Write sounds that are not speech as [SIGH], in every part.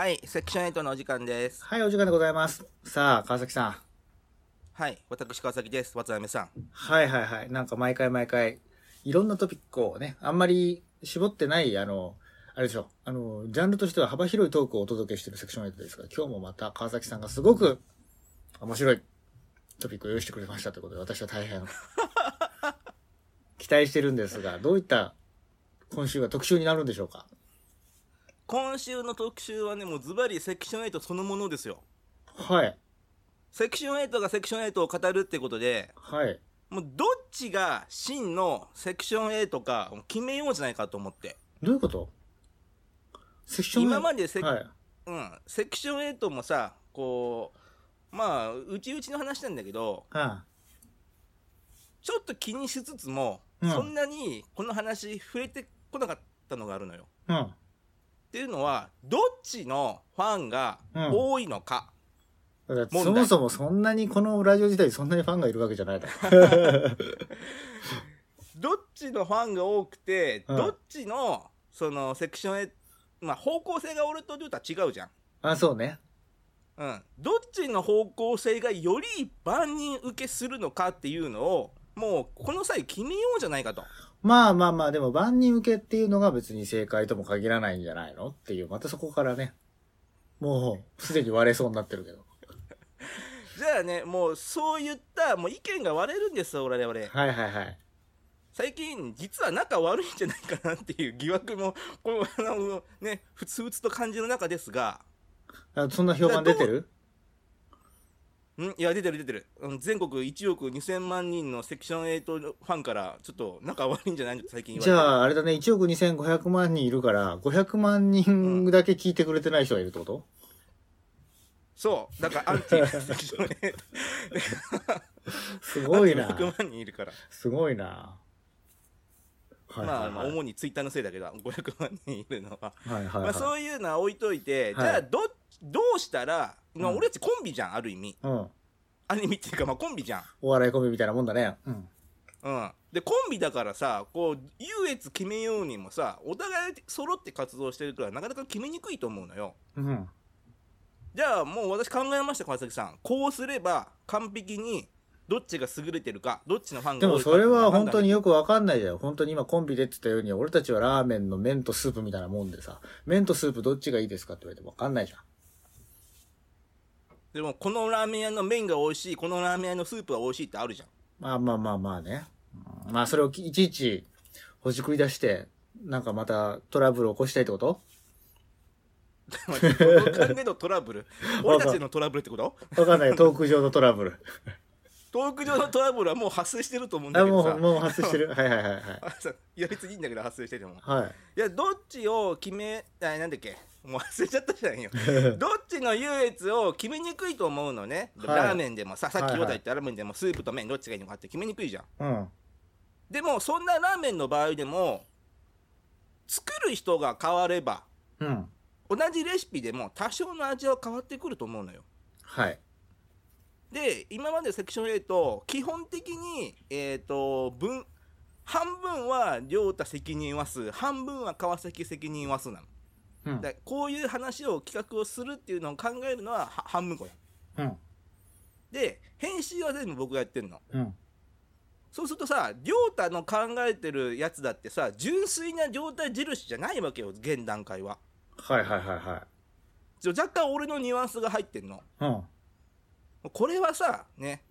はい、セクション8のお時間です。はい、お時間でございます。さあ、川崎さん。はい、私川崎です。渡辺さん。はいはいはい。なんか毎回毎回、いろんなトピックをね、あんまり絞ってない、あの、あれでしょ、あの、ジャンルとしては幅広いトークをお届けしているセクション8ですが、今日もまた川崎さんがすごく面白いトピックを用意してくれましたということで、私は大変 [LAUGHS] 期待してるんですが、どういった今週は特集になるんでしょうか？今週の特集はね、もうズバリセクション8そのものですよ。はい。セクション8がセクション8を語るってことで、はい。もうどっちが真のセクション8か決めようじゃないかと思って。どういうこと？セクション今までセクはい。うん、セクション8もさ、こう、まあ、うちうちの話なんだけど、あちょっと気にしつつも、うんそんなにこの話触れてこなかったのがあるのよ。あ。うん。っていうのは、どっちのファンがうん多いのか。だから問題そもそもそんなにこのラジオ自体そんなにファンがいるわけじゃないだろ。[LAUGHS] どっちのファンが多くて、うんどっちの、その、セクションへ、まあ、方向性が俺とデュータは違うじゃん。あ、そうね。うん。どっちの方向性がより万人受けするのかっていうのを、もう、この際決めようじゃないかと。まあまあまあ、でも万人受けっていうのが別に正解とも限らないんじゃないのっていう、またそこからね、もうすでに割れそうになってるけど。じゃあね、もう、そういった、もう意見が割れるんですよ、我々。はいはいはい。最近、実は仲悪いんじゃないかなっていう疑惑も、この、あの、ね、ふつふつと感じる中ですが、あそんな評判出てる？ん？いや出てる出てる。うん全国1億2000万人のセクション8ファンからちょっと仲悪いんじゃない？の最近じゃあ、あれだね、1億2500万人いるから、500万人だけ聞いてくれてない人がいるってこと、そう。だからアンティ [LAUGHS] セクション8すごいな。[LAUGHS] 500万人いるから、すごいな。はいまあ、はいはい。まあ主にツイッターのせいだけど500万人いるのは、はいはいまあ、はい。そういうのは置いといて、はいじゃあどどうしたら、まあうん俺たちコンビじゃんある意味うん。ある意味っていうか、まあ、コンビじゃんお笑いコンビみたいなもんだね。うん。うん、でコンビだからさこう優越決めようにもさお互い揃って活動してるからなかなか決めにくいと思うのようん。じゃあもう私考えました川崎さんこうすれば完璧にどっちが優れてるかどっちのファンでが多いかもそれは本当にによくわかんないじゃん。本当に今コンビでって言ったように、俺たちはラーメンの麺とスープみたいなもんでさ、麺とスープどっちがいいですかって言われてもわかんないじゃん。でもこのラーメン屋の麺が美味しいこのラーメン屋のスープが美味しいってあるじゃんまあまあまあまあね。うんまあそれをいちいちほじくり出して、なんかまたトラブルを起こしたいってこと？待ってこの考えのトラブル？[LAUGHS] 俺たちのトラブルってこと？わかんない。トーク上のトラブル。トーク上のトラブルはもう発生してると思うんだあ、けどさもう、発生してる。[LAUGHS] はいはいはいはい。いや別にいいんだけど発生しててもはい。いやどっちを決めあなんだっけもう忘れちゃったじゃんよ [LAUGHS] どっちの優越を決めにくいと思うのね、はいラーメンでもささっき言ったラーメンでもスープと麺どっちがいいのかって決めにくいじゃんうん。でもそんなラーメンの場合でも作る人が変わればうん。同じレシピでも多少の味は変わってくると思うのよはい。で今までセクション8基本的にえっ、と分半分は亮太責任はす半分は川崎責任はすなのうん。でこういう話を企画をするっていうのを考えるのはは半分こやうん。で編集は全部僕がやってんのうん。そうするとさ亮太の考えてるやつだってさ純粋な状態印じゃないわけよ現段階ははいはいはいはい。若干俺のニュアンスが入ってんのうん。これはさね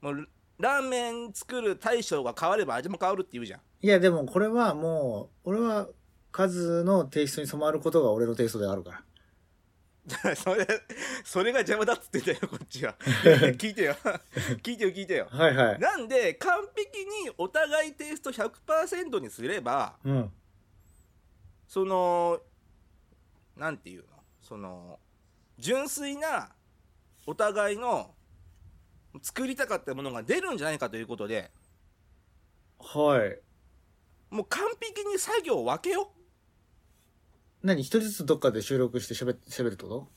もうラーメン作る大将が変われば味も変わるって言うじゃんいやでもこれはもう、俺は数のテイストに染まることが俺のテイストであるから。[LAUGHS] それそれが邪魔だっつってんだよこっちは [LAUGHS] 聞いてよ聞いてよ聞いてよはいはい。なんで完璧にお互いテイスト100%にすればうん。そのなんていうの？その純粋なお互いの作りたかったものが出るんじゃないかということではい。もう完璧に作業を分けよ何一人ずつどっかで収録して喋って、喋るってこ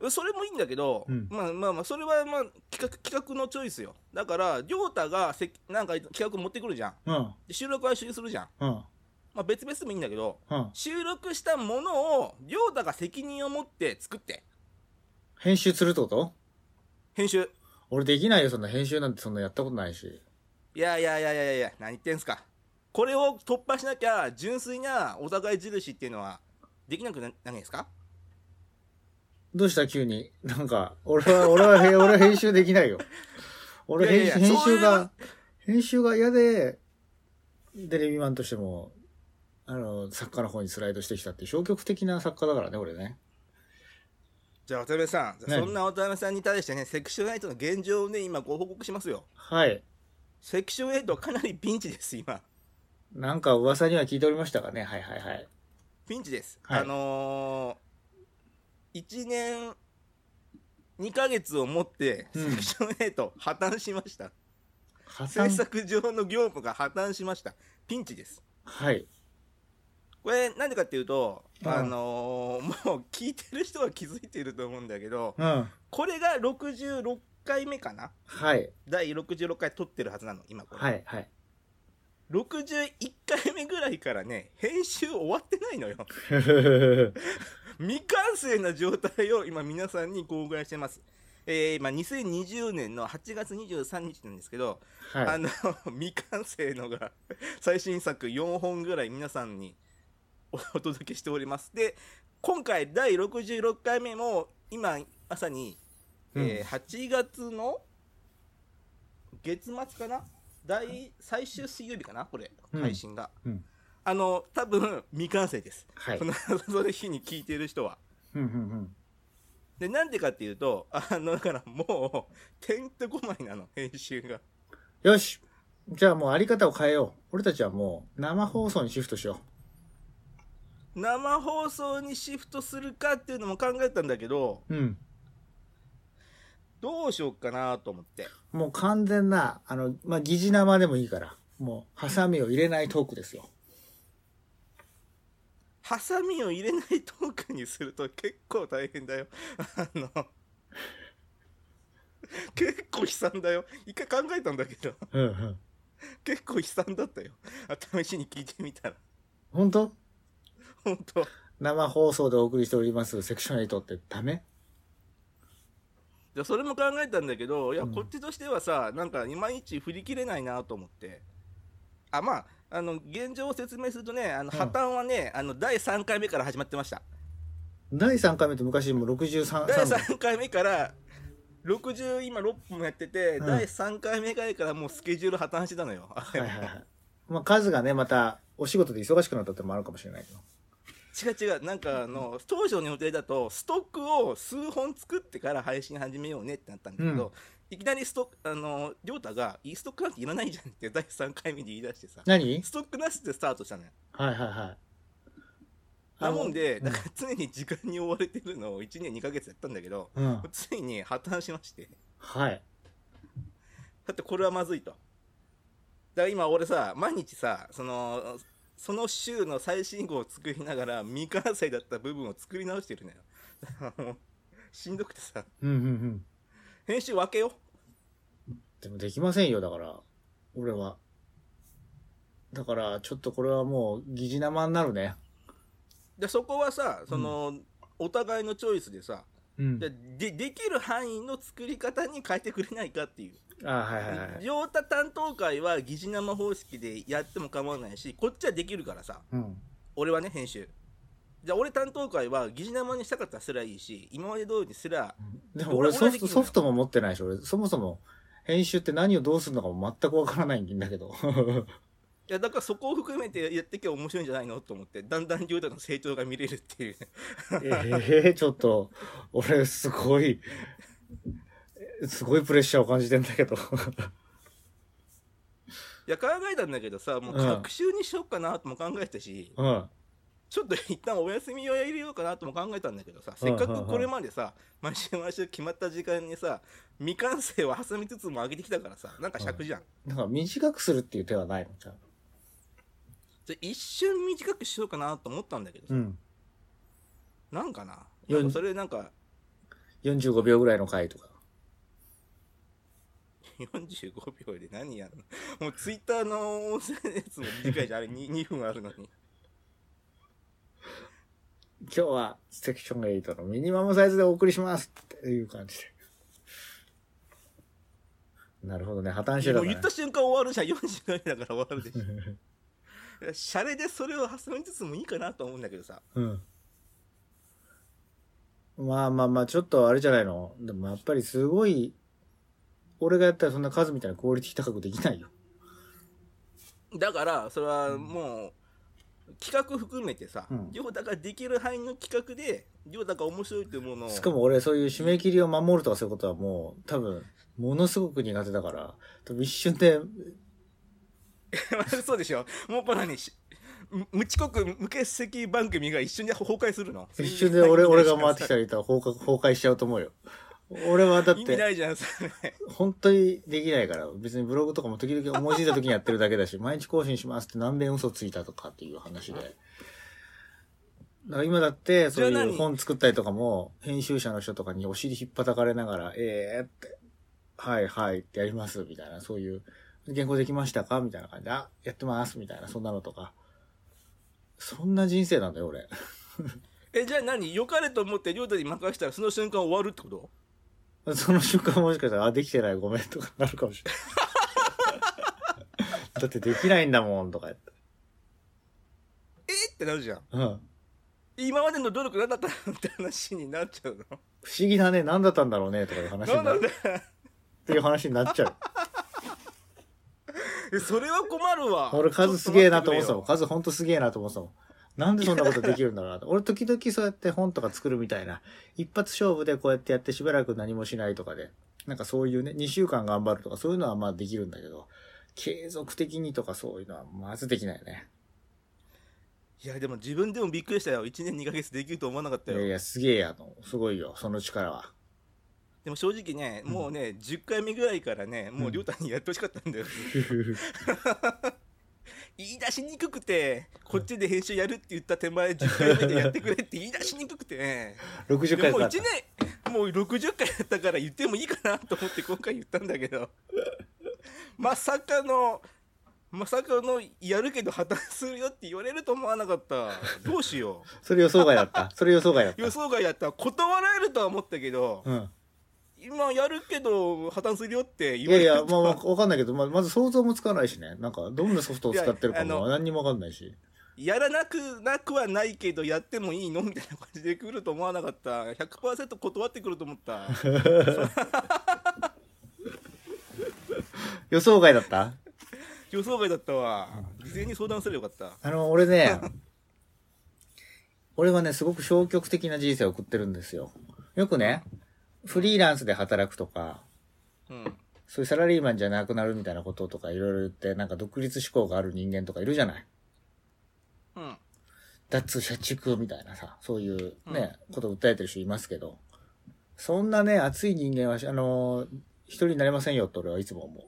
うそれもいいんだけど、うんまあまあまあそれはまあ企画企画のチョイスよだから亮太がせなんか企画持ってくるじゃんとうん。で収録は一緒にするじゃんうん。もまあ、別々でもいいんだけどうん。収録したものを亮太が責任を持って作って編集するってこと？編集俺できないよ、そんな編集なんてそんなやったことないし。いやいやいやいやいや何言ってんすかこれを突破しなきゃ純粋なお互い印っていうのはできなくなないですか？どうした急に？なんか、俺は、俺は、へ俺は編集できないよ。[LAUGHS] 俺編集、編集が、編集が嫌で、テレビマンとしても、あの、作家の方にスライドしてきたって消極的な作家だからね、俺ね。じゃあ渡辺さん何そんな渡辺さんに対してねセクション8の現状をね今ご報告しますよはい。セクション8はかなりピンチです今なんか噂には聞いておりましたがね？はいはいはい。ピンチです、はいあのー、1年2ヶ月をもってうんセクション8破綻しました、破制産。作上の業務が破綻しましたピンチですはい。これなんでかっていうと、うんあのーもう聞いてる人は気づいてると思うんだけどうん。これが66回目かな？はい。第66回撮ってるはずなの今これ、はいはい。61回目ぐらいからね編集終わってないのよ [LAUGHS] 未完成な状態を今皆さんに公開してますえー、今2020年の8月23日なんですけど、あはい。の [LAUGHS] 未完成のが最新作4本ぐらい皆さんにお [LAUGHS] お届けしております。で今回第66回目も今まさに、えー8月の月末かな？第最終水曜日かな？これうん。配信が、うん。あの多分未完成です、はい。その [LAUGHS] その日に聞いている人は。うんうんうん。でなんでかっていうとあのだからもうてんてこまいなの編集が。よし。じゃあもうあり方を変えよう。俺たちはもう生放送にシフトしよ生放送にシフトするかっていうのも考えたんだけどう。うん。どうしようかなと思ってもう完全な、あの、まあ、疑似生でもいいから、もう、ハサミを入れないトークですよ。ハサミを入れないトークにすると結構大変だよあの結構悲惨だよ一回考えたんだけどうんうん。結構悲惨だったよあ試しに聞いてみたら本当？[LAUGHS] 本当。生放送でお送りしておりますセクション8ってダメ？じゃそれも考えたんだけどいや、うん。こっちとしてはさなんかいまいち振り切れないなと思って。あまああの現状を説明するとねあのうん。破綻はね、あの第3回目から始まってました。第3回目って昔もう63、第3 3回。目から60今6本やってて、うん。第3回目ぐらいからもうスケジュール破綻してたのよ、はいはいはい。まあ、数がね、また、お仕事で忙しくなったってのもあるかもしれないけど。違う違うなんかあの当初の予定だとストックを数本作ってから配信始めようねってなったんだけど、うんいきなりストックあの亮太が「いいストックなんていらないじゃん」って第3回目で言い出してさ何？ストックなしでスタートしたのよはいはいはい。なもんで、うんだから常に時間に追われてるのを1年2ヶ月やったんだけど、うん。ついに破綻しまして、はい。だってこれはまずいと。だから今俺さ、毎日さ、その、その週の最新号を作りながら未完成だった部分を作り直してるのよ。[LAUGHS] しんどくてさ、うんうんうん。編集分けよでもできませんよ、だから。俺は。だから、ちょっとこれはもう、疑似生になるね。う。で、そこはさ、その、お互いのチョイスでさ、うん。ででできる範囲の作り方に変えてくれないかっていう。あはいはいはい。両太担当会は疑似生方式でやっても構わないしこっちはできるからさうん。俺はね編集じゃあ俺担当会は疑似生にしたかったらすらいいし今まで通りにすらでも俺ソフト、ソフトも持ってないし、俺、そもそも、編集って何をどうするのかも全くわからないんだけど。いやだからそこを含めてやっていけば面白いんじゃないのと思ってだんだん両太の成長が見れるっていうねええちょっと、俺、すごい、すごいプレッシャーを感じてんだけど。いや考えたんだけどさもううん学習にしようかなとも考えたし、うん。ちょっと一旦お休みを入れようかなとも考えたんだけどさせっかくこれまでさ毎週毎週決まった時間にさ未完成を挟みつつも上げてきたからさなんか尺じゃん、だから短くするっていう手はないの？じゃ一瞬短くしようかなと思ったんだけどさ、うん。なんかな？よんなんかそれなんか45秒ぐらいの回とか。45秒で何やるの？[LAUGHS] もうツイッターの音声のやつも短いじゃんあれ 2, 2分あるのに今日はセクション8のミニマムサイズでお送りしますっていう感じで。なるほどね。破綻してたねもう言った瞬間終わるじゃん40回目だから終わるでしょ [LAUGHS] シャレでそれを挟みつつもいいかなと思うんだけどさうん。まあまあまあ、ちょっとあれじゃないの？でもやっぱりすごい、俺がやったらそんな数みたいなクオリティ高くできないよ。だからそれはもう企画含めてさうん亮太ができる範囲の企画で亮太が面白いというものをしかも俺そういう締め切りを守るとかそういうことはもう、多分、ものすごく苦手だから、多分一瞬で、[LAUGHS] そうでしょもうこのにしむ無遅刻無欠席番組が一瞬で崩壊するの？一瞬で俺、俺が回ってきたらら言ったら崩壊しちゃうと思うよ。俺はだっ意味て、ないじゃんそれ本当にできないから、別にブログとかも時々思いついた時にやってるだけだし、[LAUGHS] 毎日更新しますって何遍嘘ついたとかっていう話で。だから今だって、そういう本作ったりとかも、編集者の人とかにお尻引っ叩かれながら、ええー、って、はいはいってやります、みたいな、そういう、原稿できましたか？みたいな感じで、あ、やってます、みたいな、そんなのとか。そんな人生なんだよ、俺。[LAUGHS] えじゃあ何？良かれと思って亮太に任せたらその瞬間終わるってこと？その瞬間もしかしたら、あ、できてない、ごめんとかなるかもしれない。[LAUGHS] だってできないんだもん、とか言って。えってなるじゃんうん。今までの努力何だったのって話になっちゃうの？不思議だね、何だったんだろうね、とかいう話になるっていう話になっちゃう。[LAUGHS] えそれは困るわ俺数すげえなと思ってたもん。数ほんとすげえなと思ってたもん。なんでそんなことできるんだろうなと。[LAUGHS] 俺時々そうやって本とか作るみたいな。一発勝負でこうやってやってしばらく何もしないとかで。なんかそういうね、2週間頑張るとかそういうのはまあできるんだけど、継続的にとかそういうのはまずできないね。いやでも自分でもびっくりしたよ1年2ヶ月できると思わなかったよいやいや、すげえやの。すごいよ、その力は。でも正直ねうんもうね10回目ぐらいからねもう亮太にやってほしかったんだよ [LAUGHS] 言い出しにくくてこっちで編集やるって言った手前10回目でやってくれって言い出しにくくてね [LAUGHS] 60でもう回かかった1。年もう60回やったから言ってもいいかなと思って今回言ったんだけど [LAUGHS] まさかのまさかのやるけど破綻するよって言われると思わなかったどうしよ [LAUGHS] それ予想外だった。それ予想外だっう予想外やったら断られるとは思ったけどた。うん。今やるけど破綻するよってい言わやいや、れるとはまあまあ、わかんないけど、まあ、まず想像もつかないしね。なんか、どんなソフトを使ってるかも何にもわかんないし。やらなくなくはないけどやってもいいのみたいな感じで来ると思わなかった100%断ってくると思った [LAUGHS] 予想外だった？予想外だったわ事前に相談すればよかったあの、俺ね、俺はね、すごく消極的な人生を送ってるんですよ。よくね、フリーランスで働くとか、うんそういうサラリーマンじゃなくなるみたいなこととかいろいろ言って、なんか独立志向がある人間とかいるじゃない？うん脱社畜みたいなさ、そういうね、ことを訴えてる人いますけど、そんなね、熱い人間は、あの、一人になれませんよって俺はいつも思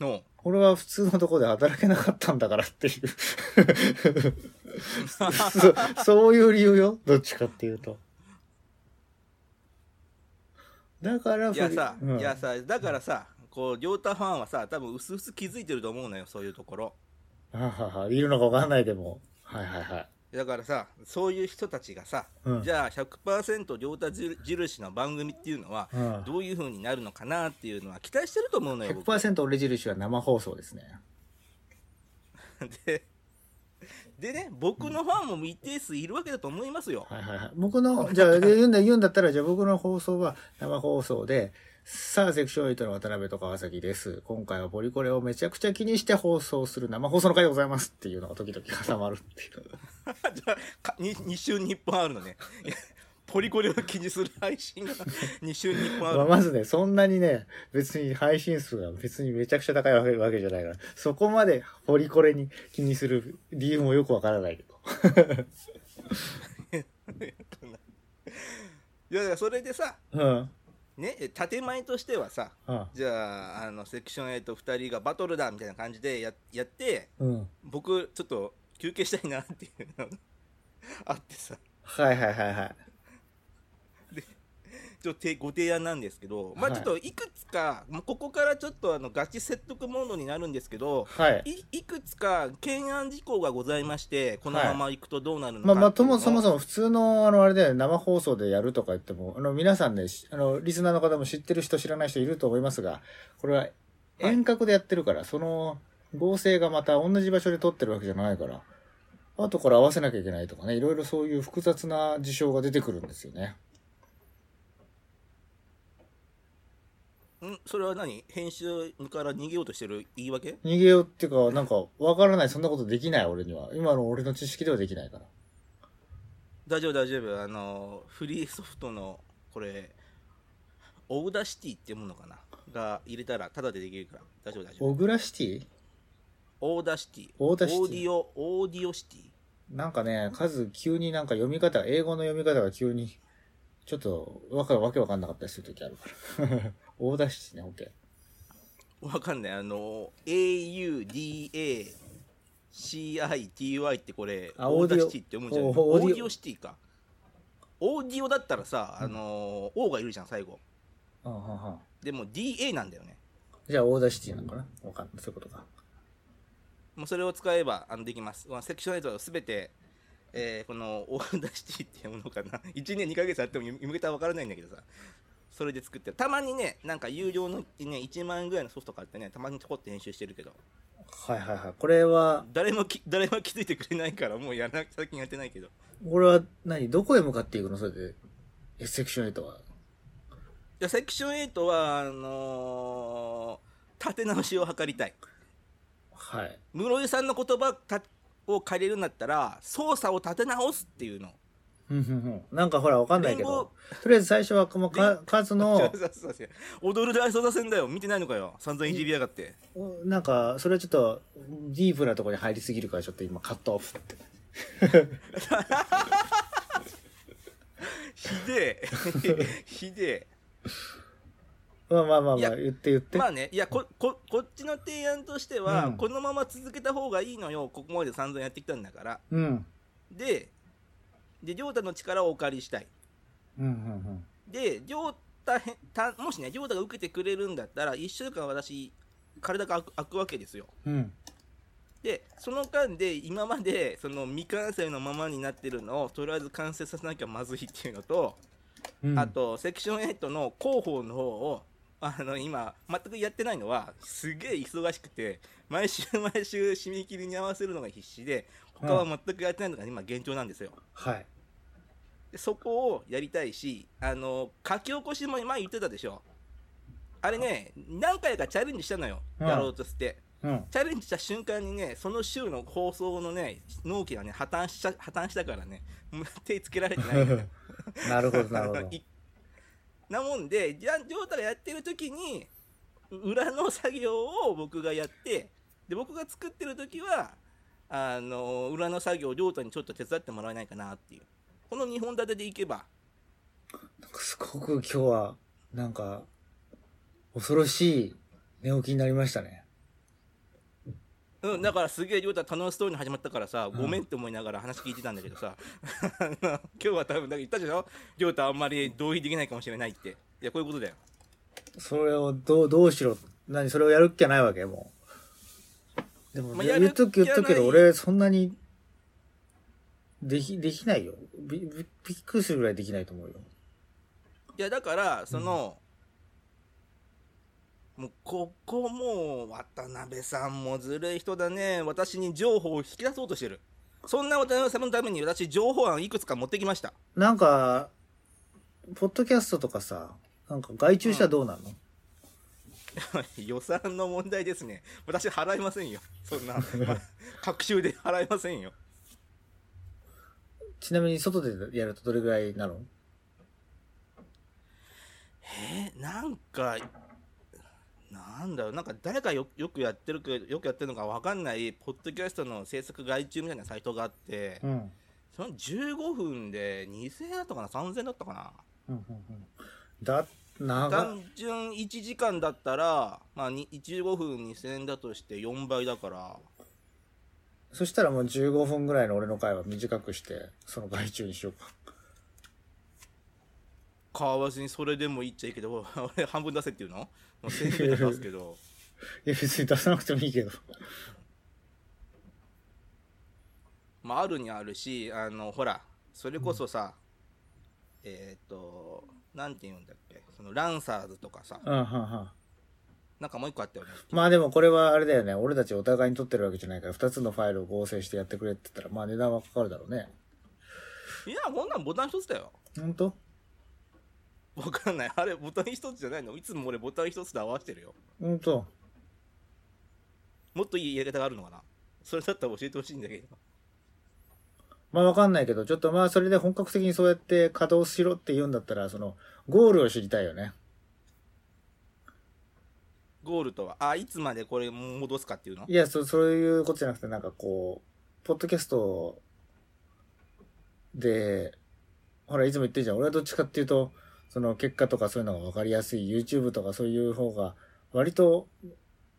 う。の俺は普通のとこで働けなかったんだからっていう [LAUGHS] そ。[LAUGHS] そういう理由よ？どっちかっていうと。だからいやさ、うんいやさだからさこう亮太ファンはさ多分薄々気づいてると思うのよそういうところはははいるのかわかんないでも。はいはいはい。だからさそういう人たちがさ、うんじゃあ100%亮太印の番組っていうのはうんどういう風になるのかなっていうのは期待してると思うのよ僕100%俺印は生放送ですね。[LAUGHS] ででね僕のファンも一定数いるわけだと思いますよ、はいはいはい。僕の、[LAUGHS] じゃあ言うんだ、言うんだったら、じゃあ僕の放送は生放送で、さあ、セクション8の渡辺と川崎です。今回はポリコレをめちゃくちゃ気にして放送する生放送の回でございますっていうのが時々挟まるっていう。[LAUGHS] じゃあか 2, 週に1本あるのねポリコレを気にする配信が2週に1本あるまあ、まずね、そんなにね、別に配信数が別にめちゃくちゃ高いわけじゃないから、そこまでポリコレに気にする理由もよくわからないけど。[LAUGHS] いやいやそれでさうん。ね建前としてはさうん。じゃああのセクション82人がバトルだみたいな感じでややってうん。僕ちょっと休憩したいなっていうのがあってさはいはいはいはい。ちょご提案なんですけど、まあはいちょっといくつかもうここからちょっとあのガチ説得モードになるんですけどはい。いいくつか懸案事項がございましてこのままいくとどうなるのかまあまあ、とも、そもそも普通の、あの、あれで生放送でやるとか言っても、あの、皆さんね、しあの、リスナーの方も知ってる人知らない人いると思いますが、これは遠隔でやってるから、その合成がまた同じ場所で撮ってるわけじゃないから、後から合わせなきゃいけないとかね、いろいろそういう複雑な事象が出てくるんですよね。んそれは何？編集から逃げようとしてる言い訳？逃げようっていうか、なんか、わからない、そんなことできない、俺には。今の俺の知識ではできないから。大丈夫大丈夫。あのフリーソフトのこれ Audacity ってものかな？が入れたらタダでできるから。大丈夫大丈夫。オグラシティ？オーダーシティ。オーダーシティ。オーディオオーディオシティ。なんかね、数急になんか読み方、英語の読み方が急に、ちょっと、わか、わけわかんなかったりするときあるから。大出しね、オッケわかんないあの AUDACITY ってこれあオーダーシティって読むんじゃないオーディオシティかオーディオだったらさ、あの O がいるじゃん最後ー。はでも DA なんだよねじゃあ、大出シティなのかな？わかんない。そういうことか。もうそれを使えばあのできます。まあセクションエイトはすべて、えーこのオーダーシティっていうものかな。1年2ヶ月あっても向けたら分からないんだけどさ。それで作ってるたまにね、なんか有料のね、1万円ぐらいのソフト買ってね、たまにちょこって編集してるけど、はいはいはい。これは、誰もき誰も気づいてくれないから、もうやらな最近やってないけど。これは何？どこへ向かっていくの？それで。えセクション8は。じゃセクション8は、あのー立て直しを図りたい。はい。室井さんの言葉たを借りるんだったら、操作を立て直すっていうの。なんかほらわかんないけど、とりあえず最初はこのか数の、[LAUGHS] 踊る大捜査線だよ。見てないのかよ。散々いじりやがって。なんか、それはちょっと、ディープなところに入りすぎるから、ちょっと今カットオフって。ひでえ。[LAUGHS] ひでえ。まあまあまあまあ、いや言って言って。まあね、いやここ、こっちの提案としては、うんこのまま続けた方がいいのよ。ここまで散々やってきたんだから。うん。で、で、りょうたの力をお借りしたい。うんうんで、りょうたへた、もしね、りょうたが受けてくれるんだったら、1週間私、体が開くわけですよ。うん。うん。で、その間で、今まで、その未完成のままになってるのを、とりあえず完成させなきゃまずいっていうのと、うん、あと、セクション8の広報の方を、あの、今、全くやってないのは、すげえ忙しくて、毎週毎週締め切りに合わせるのが必死で、他は全くやってないのが今現状なんですよ。はい。でそこをやりたいし、あの、書き起こしも前言ってたでしょ。あれね、何回かチャレンジしたのよ。うんやろうとして。うん。チャレンジした瞬間にね、その週の放送のね、納期がね、破綻しちゃ、破綻したからね、[LAUGHS] 手つけられてない。[LAUGHS] なるほど、なるほど。[LAUGHS] いなもんで、じゃあ、ジョータがやってる時に、裏の作業を僕がやって、で、僕が作ってる時は、あの、裏の作業をジョータにちょっと手伝ってもらえないかなっていう。この2本立てでいけば、すごく今日は、なんか、恐ろしい寝起きになりましたね。うん、だからすげえ、りょうた楽しそうに始まったからさ、んごめんって思いながら話聞いてたんだけどさ、[LAUGHS] あの今日は多分、だから言ったでしょ？りょうたあんまり同意できないかもしれないって。いや、こういうことだよ。それをどう、どうしろ？何それをやるっきゃないわけもう。でも、まあ言っとく言っとくけど、俺、そんなに、でき、できないよ。び、びびっくりするぐらいできないと思うよ。いや、だから、その、もう、ここもう、渡辺さんもずるい人だね。私に情報を引き出そうとしてる。そんな渡辺さんのために私、情報案いくつか持ってきました。なんか、ポッドキャストとかさ、なんか外注したらどうなるの、[LAUGHS] 予算の問題ですね。私、払いませんよ。そんな、[LAUGHS] 各週で払いませんよ。ちなみに外でやるとどれぐらいなの？えーなんか、なんだろう、なんか誰かよよくやってるか、よくやってるのかわかんない、ポッドキャストの制作外注みたいなサイトがあって、うん。その15分で2000円だったかな、3000円だったかな？うんうんうん。だ。単純1時間だったら、まあ、に15分2000円だとして4倍だから、そしたらもう15分ぐらいの俺の回は短くして、その外注にしようか。買わずにそれでもいいっちゃいいけど俺半分出せっていうの？もう1000円ぐらい出すけど [LAUGHS] いや、別に出さなくてもいいけど。[LAUGHS] まああるにはあるしあのほらそれこそさ、えっ、となんて言うんだっけ？そのランサーズとかさうん、はんはん。なんかもう一個あったよね。まあでもこれはあれだよね。俺たちお互いに取ってるわけじゃないから、二つのファイルを合成してやってくれって言ったら、まあ値段はかかるだろうね。いやこんなんボタン一つだよ。ほんと？わかんない。あれボタン一つじゃないの？いつも俺ボタン一つで合わせてるよ。ほんと？もっといいやり方があるのかな？それだったら教えてほしいんだけど。まあわかんないけど、ちょっとまあそれで本格的にそうやって稼働しろって言うんだったら、その、ゴールを知りたいよね。ゴールとは？あいつまでこれ戻すかっていうの？いや、そそういうことじゃなくて、なんかこう、ポッドキャストで、ほら、いつも言ってるじゃん。俺はどっちかっていうと、その結果とかそういうのが分かりやすい YouTube とかそういう方が、割と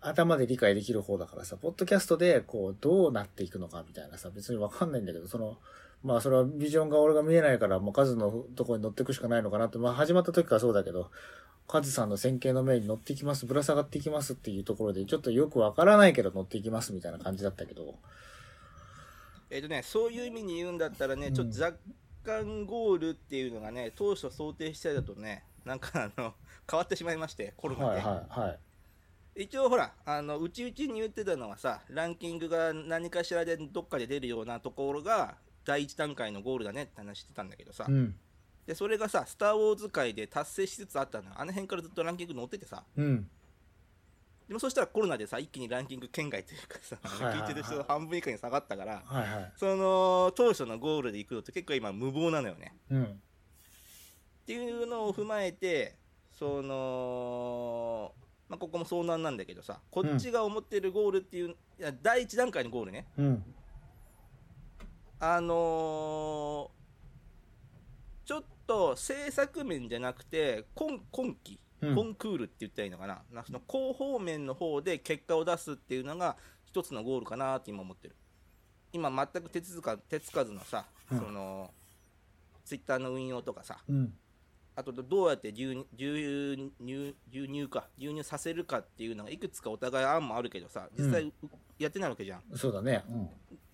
頭で理解できる方だからさ、ポッドキャストでこう、どうなっていくのかみたいなさ、別に分かんないんだけど、その、まあそれはビジョンが俺が見えないから、もう数のところに乗っていくしかないのかなって、まあ始まった時からそうだけど、カズさんの線形の面に乗っていきます、ぶら下がっていきますっていうところで、ちょっとよくわからないけど乗っていきますみたいな感じだったけど、えっ、とねそういう意味に言うんだったらね、うんちょっと若干ゴールっていうのがね当初想定してたとねなんかあの [LAUGHS] 変わってしまいましてコロナで、はいはいはい。一応ほらあのうちうちに言ってたのはさランキングが何かしらでどっかで出るようなところが第一段階のゴールだねって話してたんだけどさ、うん。でそれがさ「スター・ウォーズ」界で達成しつつあったのよあの辺からずっとランキング載っててさうん。でもそしたらコロナでさ一気にランキング圏外というかさ、はい聞いてる人の半分以下に下がったからはいはい。その当初のゴールで行くのって結構今無謀なのよねうん。っていうのを踏まえてその、まあ、ここも遭難なんだけどさこっちが思ってるゴールっていう、いや第一段階のゴールねうん。あのーと制作面じゃなくて今今期うん。コンクールって言ったらいいのかな,、なその広報面の方で結果を出すっていうのが一つのゴールかなって今思ってる。今全く手つか手つかずのさ、うん。そのツイッターの運用とかさ。うん。あとどうやって流流入流入か流入させるかっていうのがいくつかお互い案もあるけどさ実際やってないわけじゃん、そうだね。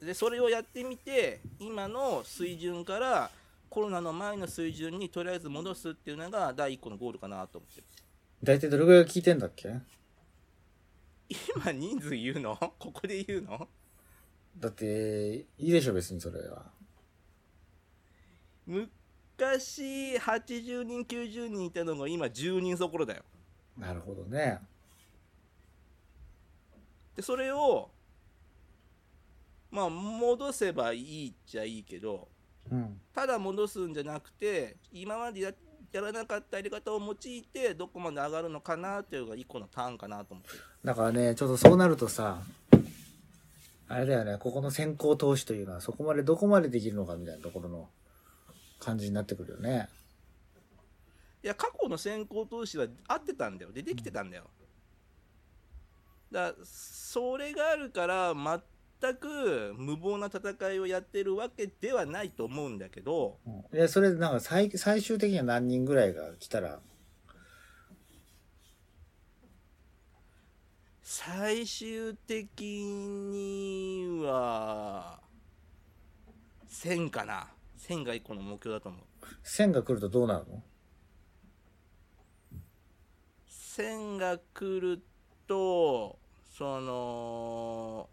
うん。でそれをやってみて今の水準からコロナの前の水準にとりあえず戻すっていうのが第一個のゴールかなと思ってる大体どれぐらい聞いてんだっけ？今人数言うの？[LAUGHS] ここで言うの？だって、いいでしょ、別にそれは。昔80人90人いたのが今10人そころだよ。なるほどね。でそれをまあ戻せばいいっちゃいいけどうん。ただ戻すんじゃなくて今までややらなかったやり方を用いてどこまで上がるのかなっていうのが一個のターンかなと思ってるだからね、ちょっとそうなるとさ、あれだよね、ここの先行投資というのはそこまでどこまでできるのかみたいなところの感じになってくるよね。いや過去の先行投資は合ってたんだよでできてたんだよだからそれがあるから全く無謀な戦いをやってるわけではないと思うんだけどうん、いや、それなんか最最終的には何人ぐらいが来たら、最終的には1000かな。1000が一個の目標だと思う。1000が来るとどうなるの？1000が来るとその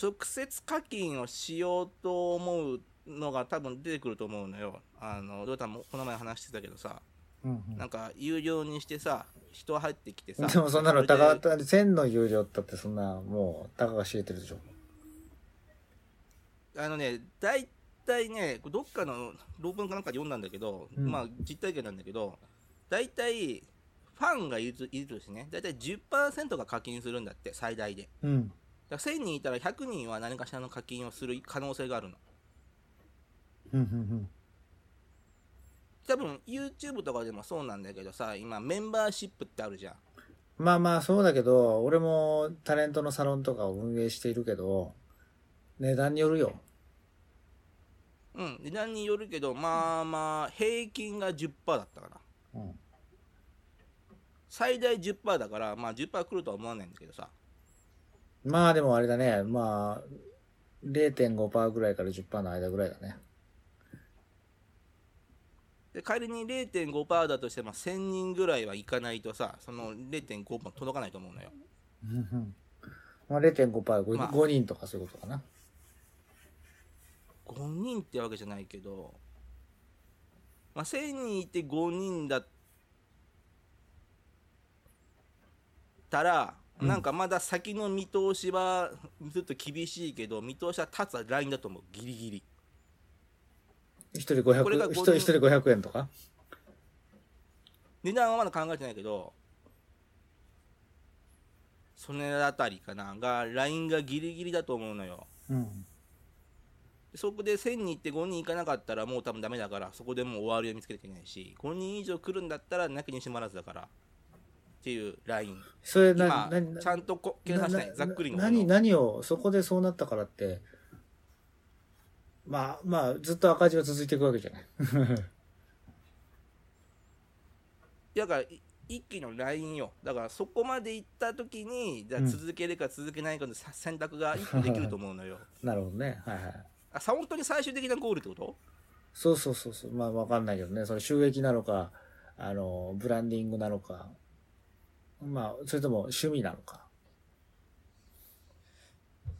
直接課金をしようと思うのが多分出てくると思うのよ。あのどうたもこの前話してたけどさ。うんなんか有料にしてさ人入ってきてさでもそんなのたか、1000の有料だってそんなもう、たかが知れてるでしょ。あのね大体ねどっかの論文かなんかで読んだんだけど、うん。まあ実体験なんだけど大体ファンがいるといるとですね大体10%が課金するんだって最大で。うん。だから1000人いたら100人は何かしらの課金をする可能性があるのうん、うん、多分 YouTube とかでもそうなんだけどさ今メンバーシップってあるじゃんうん。まあまあそうだけど、俺もタレントのサロンとかを運営しているけど、値段によるよ。うん値段によるけどまあまあ平均が10%だったかなうん。最大10%だからまあ10%来るとは思わないんだけどさまあでもあれだね。まあ、0.5%ぐらいから10%の間ぐらいだね。で仮に0.5%だとしても1000人ぐらいはいかないとさその0.5も届かないと思うのようんうん。まあ0.5%、5, まあ5人とかそういうことかな。5人ってわけじゃないけど、まあ、1000人いて5人だったら、うんなんかまだ先の見通しはちょっと厳しいけど見通しは立つラインだと思う。ギリギリ。一人500これが5一人一人500円とか？値段はまだ考えてないけどそのあたりかながラインがギリギリだと思うのよ。うん。そこで1000人行って5人行かなかったらもう多分ダメだからそこでもう終わりを見つけなきゃいけないし5人以上来るんだったらなきにしもあらずだからっていうラインそれ今な、な、ちゃんとこ計算してないなざっくりの何、何を、そこでそうなったからって、まあ、まあ、ずっと赤字は続いていくわけじゃない。[LAUGHS] だからい一気のラインよだからそこまで行った時にじゃ続けるか続けないかのさ選択が一個できると思うのよ [LAUGHS] なるほどね。はいはい。あさ本当に最終的なゴールってこと？そうそうそうそう。まあ、わかんないけどね。それ収益なのか、あの、ブランディングなのか、まあ、それとも趣味なのか？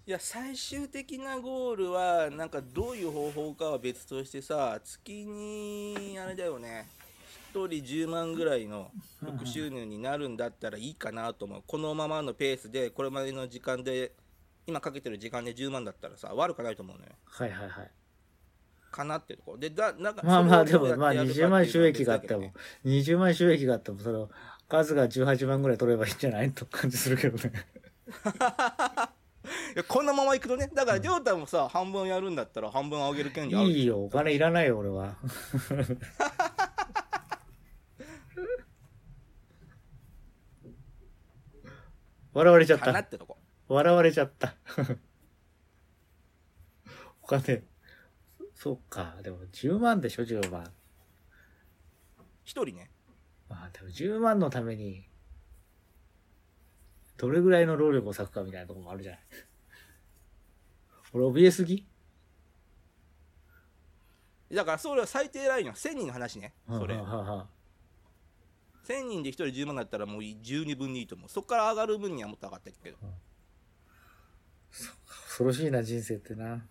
いや最終的なゴールはなんかどういう方法かは別としてさ月にあれだよね。1人10万ぐらいの副収入になるんだったらいいかなと思う。このままのペースでこれまでの時間で今かけてる時間で10万だったらさ悪くないと思うのよ。はいはいはい。かなってとこ。でだなんかまあまあ、でも、まあ、やってやるか20万収益があっても別だけどね、20万収益があっても、その、数が18万ぐらい取ればいいんじゃないと感じするけどね。[LAUGHS] いやこのままいくとねだから亮太もさ半分やるんだったら半分あげる権利あるいいよ、お金いらないよ、俺は。笑われちゃっ。た笑われちゃった。[LAUGHS] お金、そうか。でも10万でしょ、10万。一人ねまあでも10万のために、どれぐらいの労力を割くかみたいなところもあるじゃない。[LAUGHS] 俺怯えすぎ？だからそれは最低ラインは1000人の話ね。それ。はあはあはあ。1000人で1人10万だったらもう12分にいいと思うそこから上がる分にはもっと上がってるけど。恐ろしいな、人生ってな。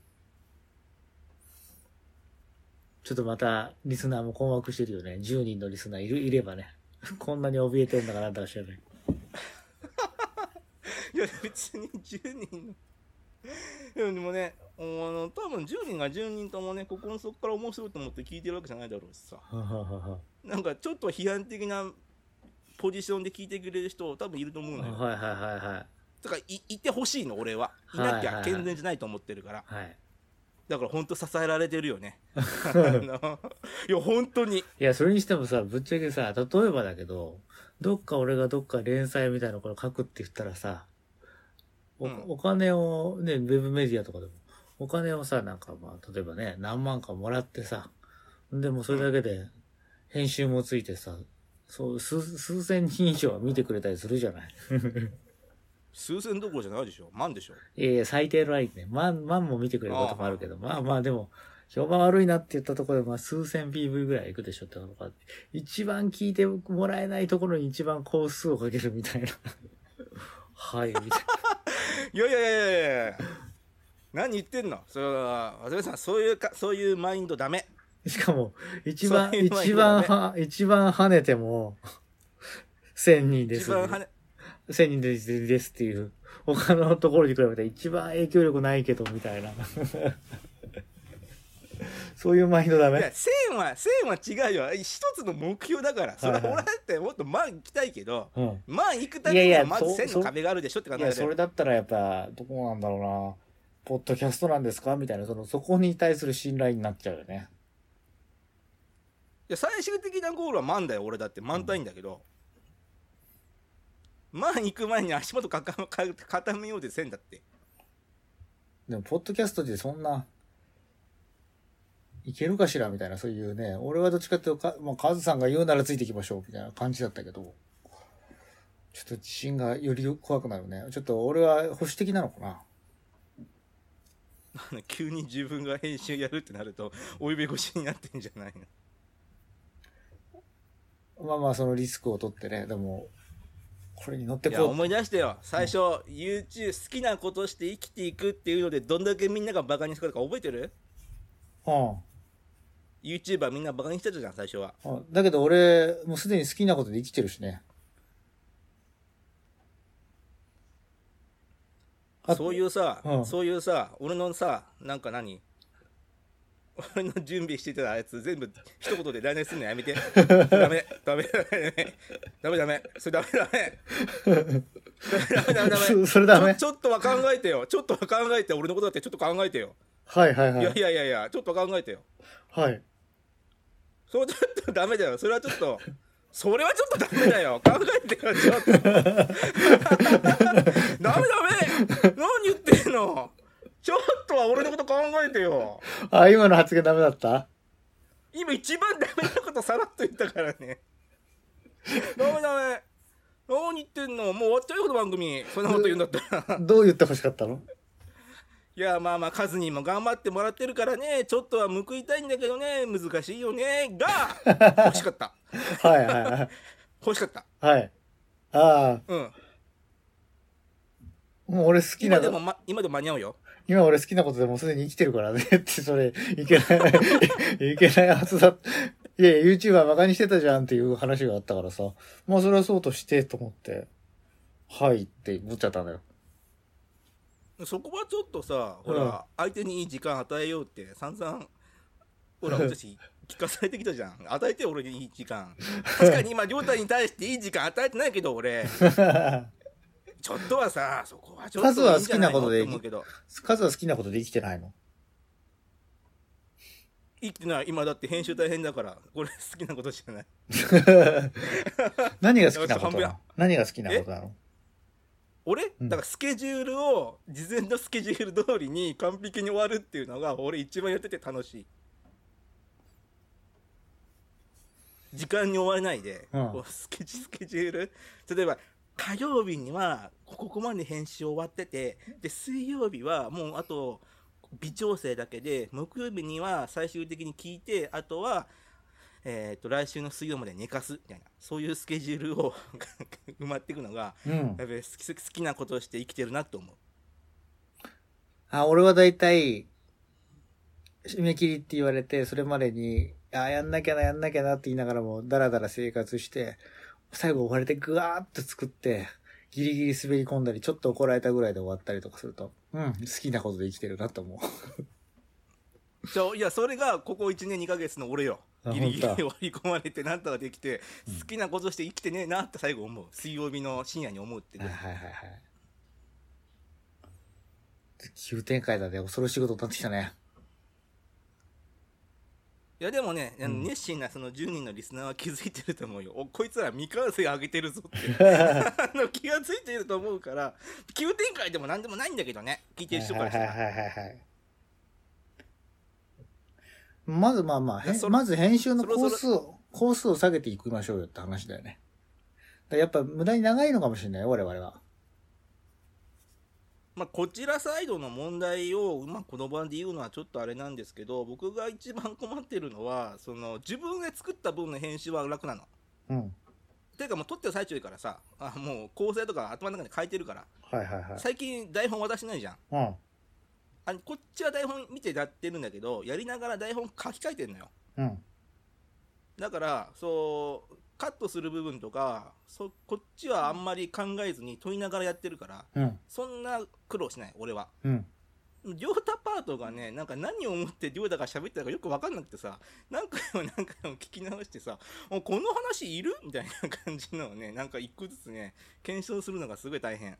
ちょっとまた、リスナーも困惑してるよね。10人のリスナーいる、いればね。[LAUGHS] こんなに怯えてんだかなんだか知らない。[LAUGHS] いや別に10人のでもねあの多分10人が10人ともねここのそこから面白いと思って聞いてるわけじゃないだろうしさなんかちょっと批判的なポジションで聞いてくれる人多分いると思うのよあはいはいはいはい。だからいいてほしいの俺はいなきゃはいはいはい健全じゃないと思ってるからはい。だから本当支えられてるよね。あのいや本当に。いや、それにしてもさ、ぶっちゃけさ、例えばだけど、どっか俺がどっか連載みたいなこれ書くって言ったらさ、お,、うん。お金をね、ウェブメディアとかでも、お金をさ、なんかまあ、例えばね、何万かもらってさ、でもそれだけで、編集もついてさ、そう、数、数千人以上は見てくれたりするじゃない。[LAUGHS] 数千どころじゃないでしょ万でしょいやいや、最低ラインね。万、万も見てくれることもあるけど、まあまあでも、評判悪いなって言ったところで、まあ数千 PV ぐらいいくでしょってのが、一番聞いてもらえないところに一番工数をかけるみたいな。[LAUGHS] はい、みたい [LAUGHS] いやいやいやいやいや何言ってんの？それは渡辺さんそういうかそういうマインドダメな。しかも、一番、そういう一番は、一番跳ねても、千人です。一番はね千人ですですっていう、他のところに比べて一番影響力ないけど、みたいな。[LAUGHS] そういうマインドダメ。いや1000は1000は違うよ。一つの目標だから。それは俺だってもっと万行きたいけどうん。万行くためにはいまずそう1000の壁があるでしょって考いや、えてそれだったらやっぱ、どこなんだろうな。ポッドキャストなんですか？みたいな、その、そこに対する信頼になっちゃうよね。いや最終的なゴールは万だよ俺だって。万単位だけど、万行く前に足元かか [LAUGHS] か固めようで1000だってでも、ポッドキャストでそんな、いけるかしらみたいな、そういうね、俺はどっちかっていうとか、まあ、カズさんが言うならついていきましょう、みたいな感じだったけど、ちょっと自信がより怖くなるね。ちょっと俺は保守的なのかな。[LAUGHS] 急に自分が編集やるってなるとお指越しになってんじゃないの？まあまあ、そのリスクを取ってね、でも、これに乗ってこう。いや思い出してよ。最初、YouTube 好きなことして生きていくっていうのでどんだけみんながバカにしたか覚えてる？うん。YouTuber みんなバカにしてたじゃん最初は。あだけど俺、もうすでに好きなことで生きてるしね。あそういうさ、うん。そういうさ俺のさなんか何？俺の準備してたやつ全部一言で来年すんのやめて。[LAUGHS] ダメダメダメダメダメ。それダメダメ。ダメダメダメ。そそれダメ。ちょちょっとは考えてよ。ちょっとは考えて俺のことだってちょっと考えてよ、はいはいはい。い。やいやいやいやちょっと考えてよ。はい。それちょっとダメだよ。それはちょっとそれはちょっとダメだよ。考えてよちょっと。[LAUGHS] ダメダメ。何言ってんの？ちょっとは俺のこと考えてよ。あ、今の発言ダメだった？今一番ダメなことさらっと言ったからね。[LAUGHS] ダメダメ。何言ってんの？もう終わっちゃうよこの番組。そんなこと言うんだったら。どう言ってほしかったの？いやまあまあカズにも頑張ってもらってるからね。ちょっとは報いたいんだけどね。難しいよね。が [LAUGHS] 欲しかった。はいはいはい。欲しかった。はい。あうん。あ、もう俺好きな今でも、ま、今でも間に合うよ今俺好きなことでもうすでに生きてるからね [LAUGHS] って、それ、いけない、いけないはずだ。いやいや、YouTuber バカにしてたじゃんっていう話があったからさ、まあそれはそうとしてと思って、はいって思っちゃったんだよ。そこはちょっとさほうん。ら相手にいい時間与えようって散々ほら [LAUGHS] 私聞かされてきたじゃん。与えてよ俺にいい時間。確かに今 [LAUGHS] 亮太に対していい時間与えてないけど俺ちょっとはさそこはちょっと数はいいんじゃないの好きなことでって思うけど。数は好きなことで生きてないの？生きてない。今だって編集大変だからこれ好きなことじゃない。何が好きなことなの？何が好きなことなの？俺？うん。だからスケジュールを事前のスケジュール通りに完璧に終わるっていうのが俺一番やってて楽しい。時間に追われないで、うん。こうスケジスケジュール？例えば火曜日にはここまで編集終わっててで水曜日はもうあと微調整だけで木曜日には最終的に聞いてあとはえー、と来週の水曜まで寝かすみたいなそういうスケジュールを [LAUGHS] 埋まっていくのがうん。やっぱり好き好きなことをして生きてるなと思うあ、俺はだいたい、締め切りって言われて、それまでに、あ、やんなきゃな、やんなきゃなって言いながらも、だらだら生活して、最後追われてぐわーっと作って、ギリギリ滑り込んだり、ちょっと怒られたぐらいで終わったりとかすると、うん、好きなことで生きてるなと思う。じゃあいやそれがここ1年2ヶ月の俺よあギリギリ本当割り込まれてなんとかできて、好きなことして生きてねえなって最後思う水曜日の深夜に思うって、はいはいはいはい。急展開だね。恐ろしいことになってきたね。いやでもね、うん熱心なその10人のリスナーは気づいてると思うよおこいつら未完成上げてるぞって [LAUGHS] あの気がついてると思うから急展開でも何でもないんだけどね聞いてる人からしたら、はいはいはいはいはい。まずまあまあ、まず編集のコースを、コースを下げていきましょうよって話だよね。やっぱ無駄に長いのかもしれないよ、我々は。まあ、こちらサイドの問題を、まあ、この場で言うのはちょっとあれなんですけど僕が一番困ってるのはその自分が作った分の編集は楽なの。うん。ていうかもう撮ってる最中からさあもう構成とか頭の中で書いてるからはいはいはい。最近台本渡してないじゃんうん。あこっちは台本見てやってるんだけどやりながら台本書き換えてんのようん。だからそうカットする部分とかそこっちはあんまり考えずに問いながらやってるからうん。そんな苦労しない俺はうん。亮太パートがねなんか何を思って亮太が喋ってたかよく分かんなくてさ何回も何回も聞き直してさもうこの話いるみたいな感じのをねなんか一個ずつね検証するのがすごい大変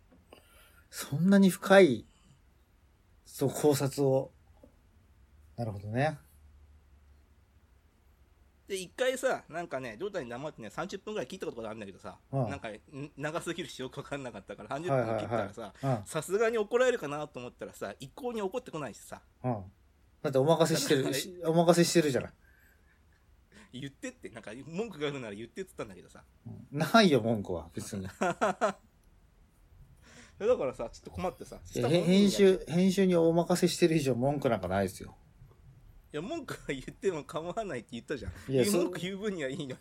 そんなに深い、そう、考察を。なるほどね。で一回さなんかね亮太に黙ってね30分ぐらい聞いたことがあるんだけどさ、うんなんかん長すぎるしよく分かんなかったから30はいはいはい分切ったらさうん。さすがに怒られるかなと思ったらさ一向に怒ってこないしさうん。だってお任せしてる、しお任せしてるじゃない。言ってってなんか文句があるなら言ってって言ったんだけどさうんないよ、文句は、別に。[LAUGHS] だからさちょっと困ってさ編集、編集にお任せしてる以上文句なんかないですよ。いや文句は言っても構わないって言ったじゃんいや文句言う分にはいいのよ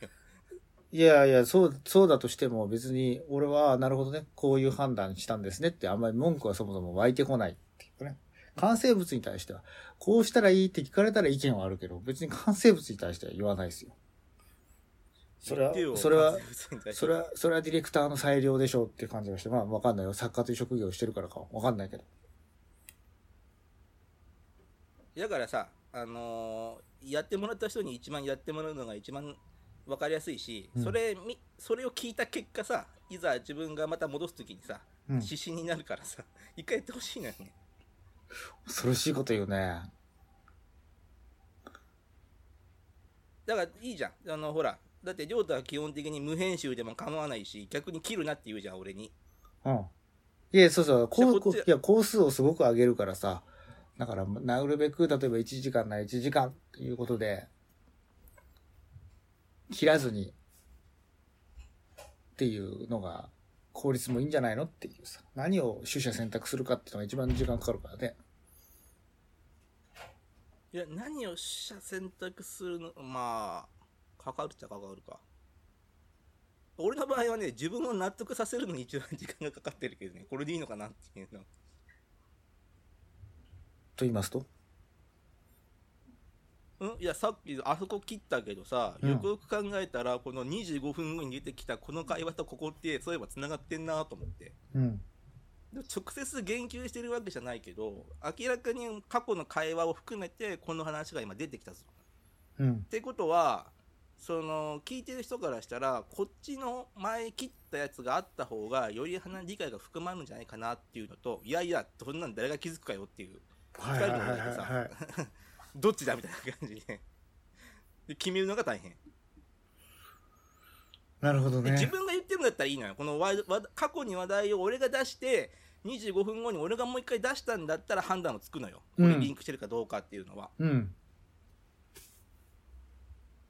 いやいや、そう、そうだとしても別に、俺は、なるほどね、こういう判断したんですねって、あんまり文句はそもそも湧いてこないっていうね。完成物に対しては、こうしたらいいって聞かれたら意見はあるけど、別に完成物に対しては言わないですよ。それはそれはそれは、それはディレクターの裁量でしょうって感じがして、まあわかんないよ。作家という職業をしてるからかわかんないけど。だからさあのーやってもらった人に一番やってもらうのが一番分かりやすいし、うんそれみそれを聞いた結果さいざ自分がまた戻す時にさうん。指針になるからさ [LAUGHS] 一回やってほしいのよね恐ろしいこと言うね。だからいいじゃんあのほらだって亮太は基本的に無編集でも構わないし逆に切るなって言うじゃん俺にうん。いや、そうそう、こう、いや、工数をすごく上げるからさ、だから、なるべく、例えば1時間なら1時間っていうことで、切らずに、っていうのが、効率もいいんじゃないのっていうさ、何を取捨選択するかっていうのが一番時間かかるからね。いや何を取捨選択するの？まあかかるっちゃかかるか。俺の場合はね自分を納得させるのに一番時間がかかってるけどね。これでいいのかなっていうの。言いますと？うん？いやさっきあそこ切ったけどさ、うん。よくよく考えたらこの25分後に出てきたこの会話とここってそういえばつながってんなと思って。うん。で直接言及してるわけじゃないけど明らかに過去の会話を含めてこの話が今出てきたぞ。うん。っ。てことはその聞いてる人からしたらこっちの前切ったやつがあった方がより話理解が深まるんじゃないかなっていうのといやいやそんなん誰が気づくかよっていうはいはいはいはい。はい。どっちだみたいな感じで。で決めるのが大変。なるほどね。で自分が言ってるんだったらいいのよ。このわわ過去に話題を俺が出して25分後に俺がもう一回出したんだったら判断はつくのよ。これうんリンクしてるかどうかっていうのは、うん。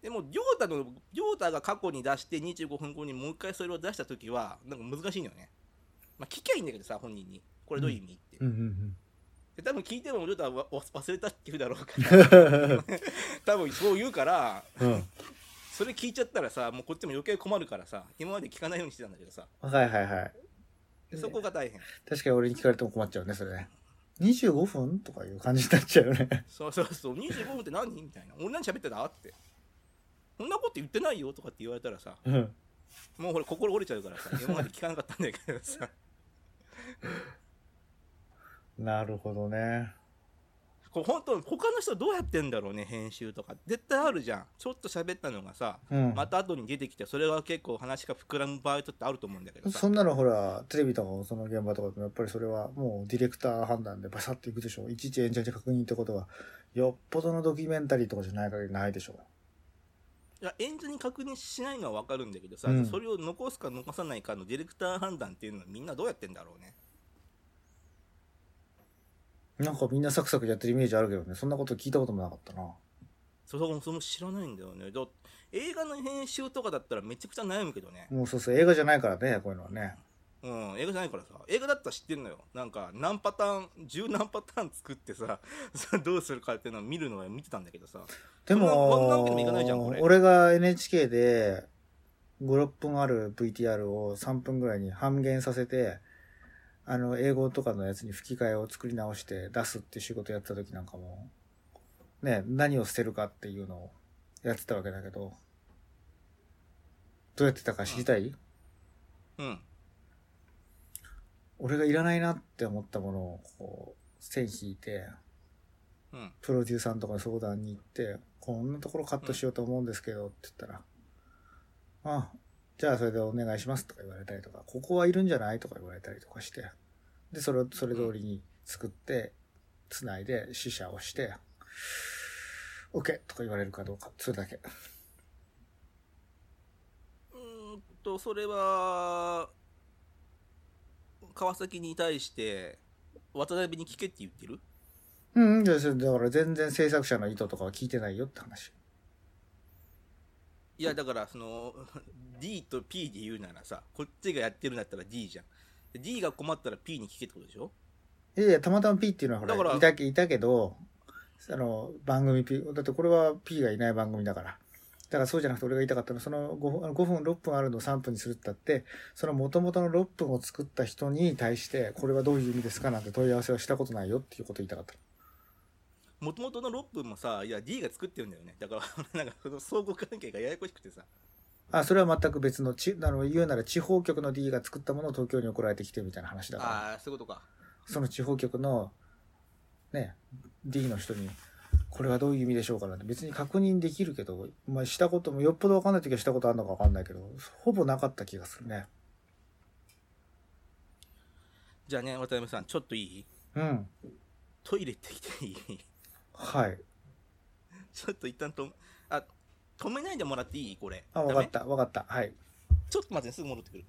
でも亮太の亮太が過去に出して25分後にもう一回それを出した時はなんか難しいのよね。まあ聞きゃいいんだけどさ本人に。これどういう意味って、うんうんで多分聞いても亮太はわ忘れたって言うだろうからうん。[LAUGHS] 多分そう言うからうん。それ聞いちゃったらさもうこっちも余計困るからさ今まで聞かないようにしてたんだけどさはいはいはい。でそこが大変確かに俺に聞かれても困っちゃうね、それね。25分とかいう感じになっちゃうよね。そうそうそう25分って何みたいな俺何喋ってたってそんなこと言ってないよとかって言われたらさうん。もうこれ心折れちゃうからさ今まで聞かなかったんだけどさなるほどね。これ本当他の人どうやってんだろうね編集とか絶対あるじゃんちょっと喋ったのがさうん。また後に出てきてそれが結構話が膨らむ場合ってあると思うんだけどさそんなのほら、テレビとかもその現場とかでもやっぱりそれはもうディレクター判断でバサッといくでしょ。いちいち演者で確認ってことは、よっぽどのドキュメンタリーとかじゃない限りないでしょ。いや演者に確認しないのは分かるんだけどさ、うんそれを残すか残さないかのディレクター判断っていうのはみんなどうやってんだろうねなんかみんなサクサクやってるイメージあるけどね、そんなこと聞いたこともなかったな。それもそれも知らないんだよね。だ映画の編集とかだったらめちゃくちゃ悩むけどね。もうそうそう、映画じゃないからね、こういうのはね。うん映画じゃないからさ。映画だったら知ってんのよ。なんか何パターン十何パターン作ってさ [LAUGHS] さどうするかっていうのを見るのは見てたんだけどさ。でもけにもいかないじゃんこれ。俺が NHK で5、6分ある VTR を3分ぐらいに半減させて、あの、英語とかのやつに吹き替えを作り直して出すって仕事やってた時なんかも、ね、何を捨てるかっていうのをやってたわけだけど、どうやってたか知りたい、うん。俺がいらないなって思ったものを、こう、線引いて、うん。プロデューサーのところに相談に行って、こんなところカットしようと思うんですけどって言ったら、あ、じゃあそれでお願いしますとか言われたりとか、ここはいるんじゃないとか言われたりとかして、で、それを、それ通りに作って、つないで試写をして、OK とか言われるかどうか、それだけ。うーんとそれは川崎に対して渡辺に聞けって言ってる？うん、だから全然制作者の意図とかは聞いてないよって話。いやだからその [LAUGHS] D と P で言うならさこっちがやってるんだったら D じゃんで D が困ったら P に聞けってことでしょ？いやいや、たまたま P っていうのはほら、だからいたけいたけど、あの、番組 P、だってこれは P がいない番組だから。だからそうじゃなくて俺が言いたかったのは、その 5, あの5分、6分あるのを3分にするったって、その元々の6分を作った人に対して、これはどういう意味ですかなんて問い合わせはしたことないよっていうことを言いたかった。もともとの6分もさいや D が作ってるんだよねだから [LAUGHS] なんかその相互関係がややこしくてさあ、それは全く別の、ち、あの、言うなら地方局の D が作ったものを東京に送られてきてるみたいな話だから。ああーそういうことかその地方局の、ね、D の人に、これはどういう意味でしょうかなんて別に確認できるけど、まあ、したこともよっぽどわかんない時はしたことあるのかわかんないけど、ほぼなかった気がするね。じゃあね渡辺さんちょっといい？うん。トイレ行ってきていい？はい。ちょっと一旦とあ止めないでもらっていい？これあ、わかった、わかった。はい。ちょっと待ってねすぐ戻ってくる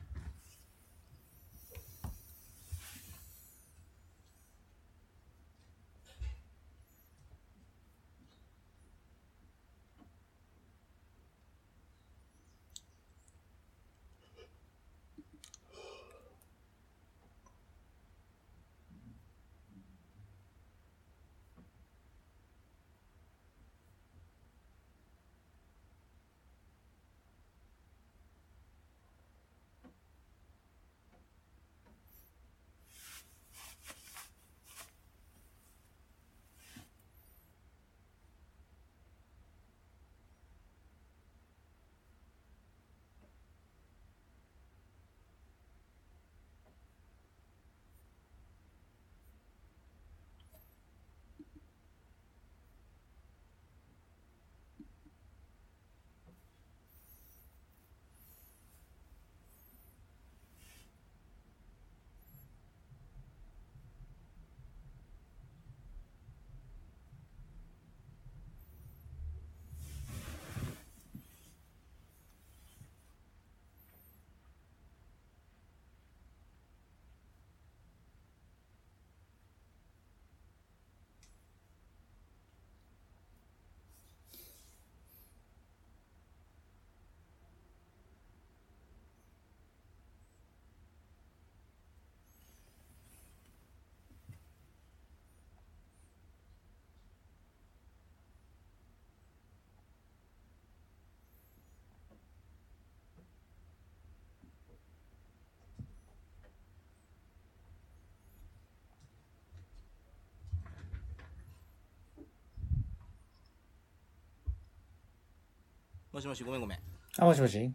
もしもしごめんごめんあ、もしもし？う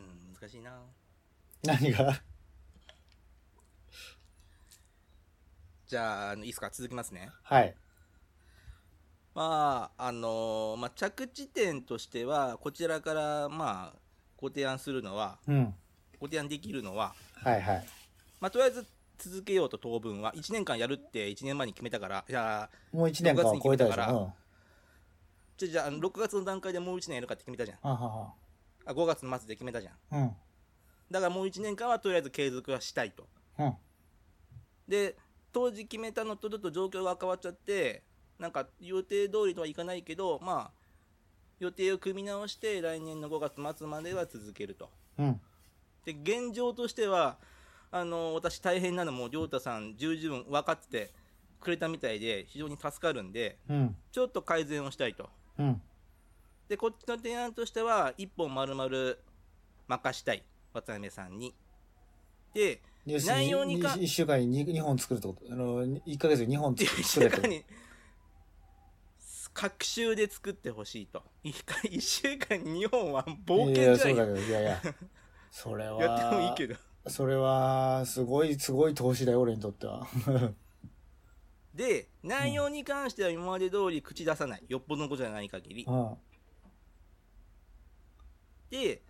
ん難しいな何が？じゃあいいですか？続きますねはい。まああのまあ、着地点としてはこちらからまあご提案するのはうん。ご提案できるのは、はいはい。まあ、とりあえず続けようと当分は1年間やるって1年前に決めたからいやもう1年間は超えたでし6月に決めたからょ。じゃあじゃああの6月の段階でもう1年やるかって決めたじゃんうん。ははあ5月の末で決めたじゃんは。うん。だからもう1年間はとりあえず継続はしたいとうん。で当時決めたのとちょっと状況が変わっちゃってなんか予定通りとはいかないけどまあ予定を組み直して来年の5月末までは続けるとうん。で現状としてはあの私大変なのも亮太さん十分分かっててくれたみたいで非常に助かるんでうん。ちょっと改善をしたいとうん。でこっちの提案としては1本丸々任したい。渡辺さんに。で内容にか1週間に 2, 本作るってこと？あの、1ヶ月に2本1作れて週間に各週で作ってほしいと。1, 週間に2本は冒険じゃない。そうだけど、いやいや。[LAUGHS] それは、やってもいいけど。それは、すごい、すごい投資だよ、俺にとっては。で内容に関しては今まで通り口出さない。よっぽどのことじゃない限り。うん。で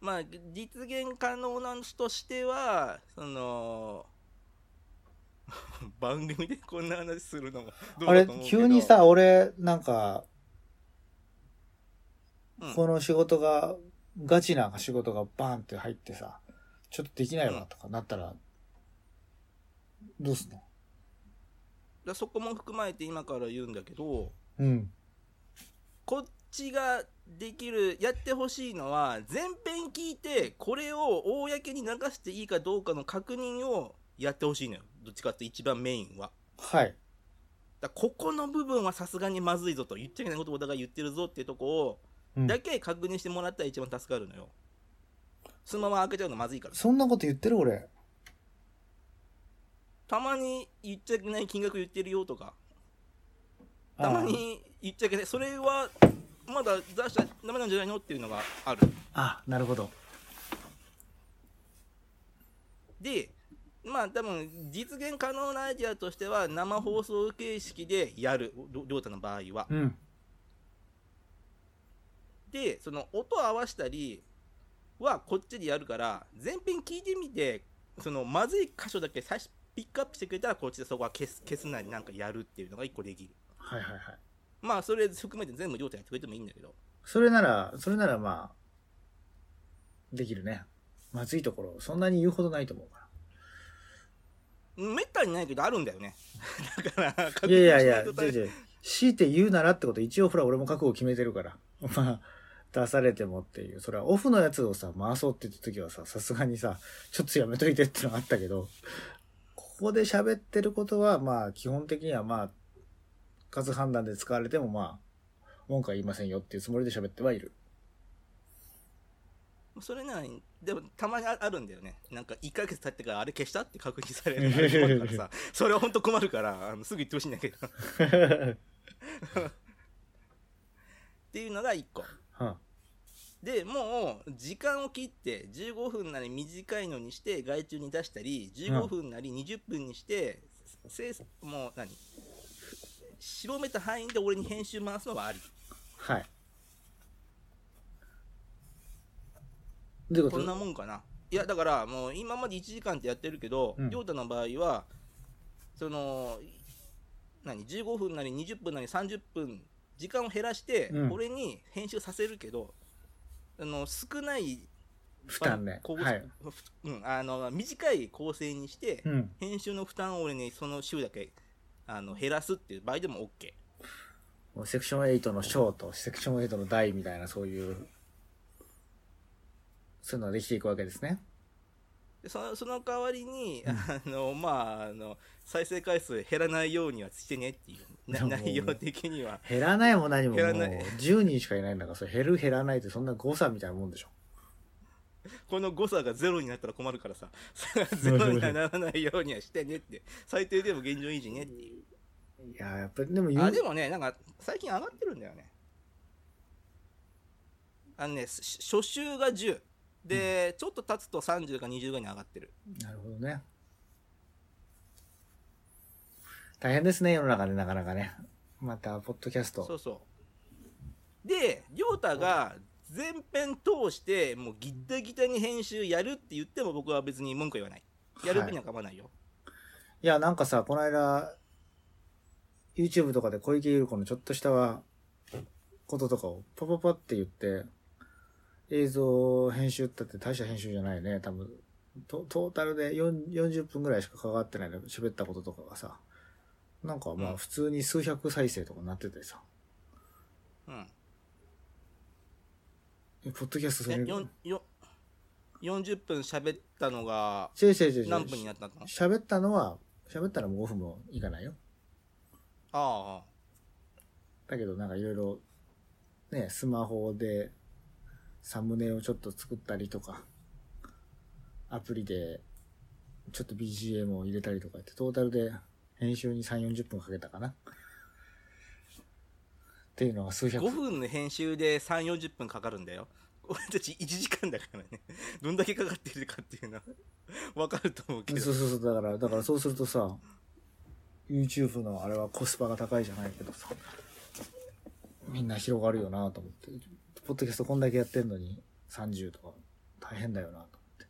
まあ実現可能なとしてはその [LAUGHS] 番組でこんな話するのもど。あれ急にさ、俺、なんか、うん。この仕事が、ガチな仕事がバーンって入ってさ、ちょっとできないわとかなったら、どうすんの？だそこも含まれて今から言うんだけどうん。こっちができるやってほしいのは全編聞いてこれを公に流していいかどうかの確認をやってほしいのよどっちかって一番メインははい。だここの部分はさすがにまずいぞと言っちゃいけないことをお互い言ってるぞっていうとこをうんだけ確認してもらったら一番助かるのよそのまま開けちゃうのまずいからそんなこと言ってる俺。たまに言っちゃいけない金額言ってるよとか。たまに言っちゃいけない。それはまだ出しちゃダメなんじゃないのっていうのがある。ああ、なるほど。でまあ多分実現可能なアイデアとしては生放送形式でやる。りょりょうたの場合は。うん。でその音合わしたりはこっちでやるから全編聞いてみてそのまずい箇所だけ最初ピックアップしてくれたらこっちでそこは消す消すなりなんかやるっていうのが一個できるはいはいはい。まあそれ含めて全部りょうたやってくれてもいいんだけどそれなら、それならまあ、できるね。まずいところ、そんなに言うほどないと思うかめったにないけどあるんだよねだからいやいやいや、認しないと違う違う強いて言うならってこと、一応ほら俺も覚悟決めてるから。まあ、出されてもっていう。それはオフのやつをさ、回そうって言った時はさ、さすがにさ、ちょっとやめといてってのがあったけど、ここで喋ってることは、まあ、基本的にはまあ、数判断で使われてもまあ、文句は言いませんよっていうつもりで喋ってはいる。それなのにでもたまにああるんだよね。なんか1ヶ月経ってからあれ消したって確認されるからさ。[LAUGHS] それは本当困るからあのすぐ言ってほしいんだけど。[LAUGHS] っていうのが1個。はでもう時間を切って15分なり短いのにして外注に出したり15分なり20分にして、せいもう何？広めた範囲で俺に編集回すのはあり。はい。どういうこんなもんかな。いやだからもう今まで1時間ってやってるけどうん。亮太、の場合はその何？15分なり20分なり30分時間を減らして、うん。俺に編集させるけどあの少ない負担ね。構はい。うん、あの短い構成にして、うん。編集の負担を俺にその週だけあの減らすっていう場合でも OK もうセクション8のショート、セクション8の大みたいな、そういう、そういうのができていくわけですね。でそのその代わりに、あのまああの再生回数減らないようにはしてねっていう内容的には。減らないも何ももう減らない。10人しかいないんだから、それ減る減らないってそんな誤差みたいなもんでしょ。この誤差がゼロになったら困るからさ。[LAUGHS] ゼロにはならないようにはしてねって。最低でも現状維持ねっていう。いや、やっぱりでもあでもねなんか最近上がってるんだよね。あのねし初週が10で、ちょっと経つと30か20ぐらいに上がってるなるほどね。大変ですね、世の中でなかなかね。また、ポッドキャスト。そうそうで亮太が全編通してもうギッタギタに編集やるって言っても僕は別に文句言わないやる分には構わないよ、いや、なんかさ、この間、YouTube とかで小池百合子のちょっとしたはこととかをパパパって言って、映像編集ったって大した編集じゃないね。多分、トトータルで4 40分ぐらいしか関わってないの喋ったこととかがさ、なんかまうん。あ普通に数百再生とかなっててさ、うん。えポッドキャストそえれ、よんよ40分喋ったのが何分になったの？喋ったのは、喋ったらもう5分もいかないよ。ああだけどなんかいろいろ、ね、スマホでサムネをちょっと作ったりとか、アプリでちょっと BGM を入れたりとかって、トータルで編集に3、40分かけたかな。っていうのが数百。5分の編集で3 4 0分かかるんだよ。俺たち1時間だからね。どんだけかかってるかっていうのは分かると思うけど。そうそうそう、だから、だからそうするとさ、YouTube のあれはコスパが高いじゃないけどさ、みんな広がるよなと思って、ポッドキャストこんだけやってんのに30とか大変だよなと思って。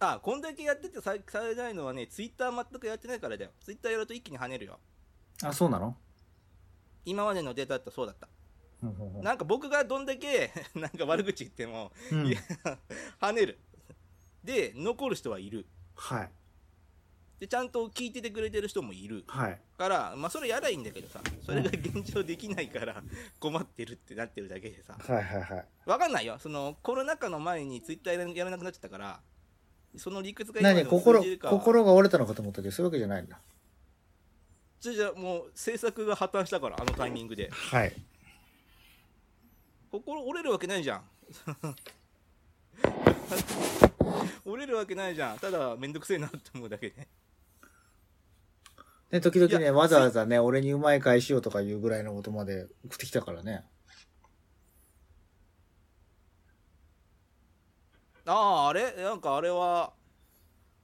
あこんだけやっててさされないのはねツイッター全くやってないからだよ。ツイッターやると一気に跳ねるよ。あ、そうなの？今までのデータだとそうだった。うんうんうん。なんか僕がどんだけ [LAUGHS] なんか悪口言ってもうん。いや跳ねる。で残る人はいる。はい。でちゃんと聞いててくれてる人もいるはい。からまあそれやらいいんだけどさそれが現状できないから困ってるってなってるだけでさ。はいはいはい。わかんないよ。そのコロナ禍の前にツイッターやらなくなっちゃったからその理屈が何？心心が折れたのかと思ったけどそういうわけじゃないんだ。じゃあじゃあもう制作が破綻したからあのタイミングで。はい。心折れるわけないじゃん。[LAUGHS] 折れるわけないじゃん。ただめんどくせえなって思うだけでね時々ねわざわざね俺にうまい返しようとかいうぐらいのことまで送ってきたからね。あああれ？なんかあれは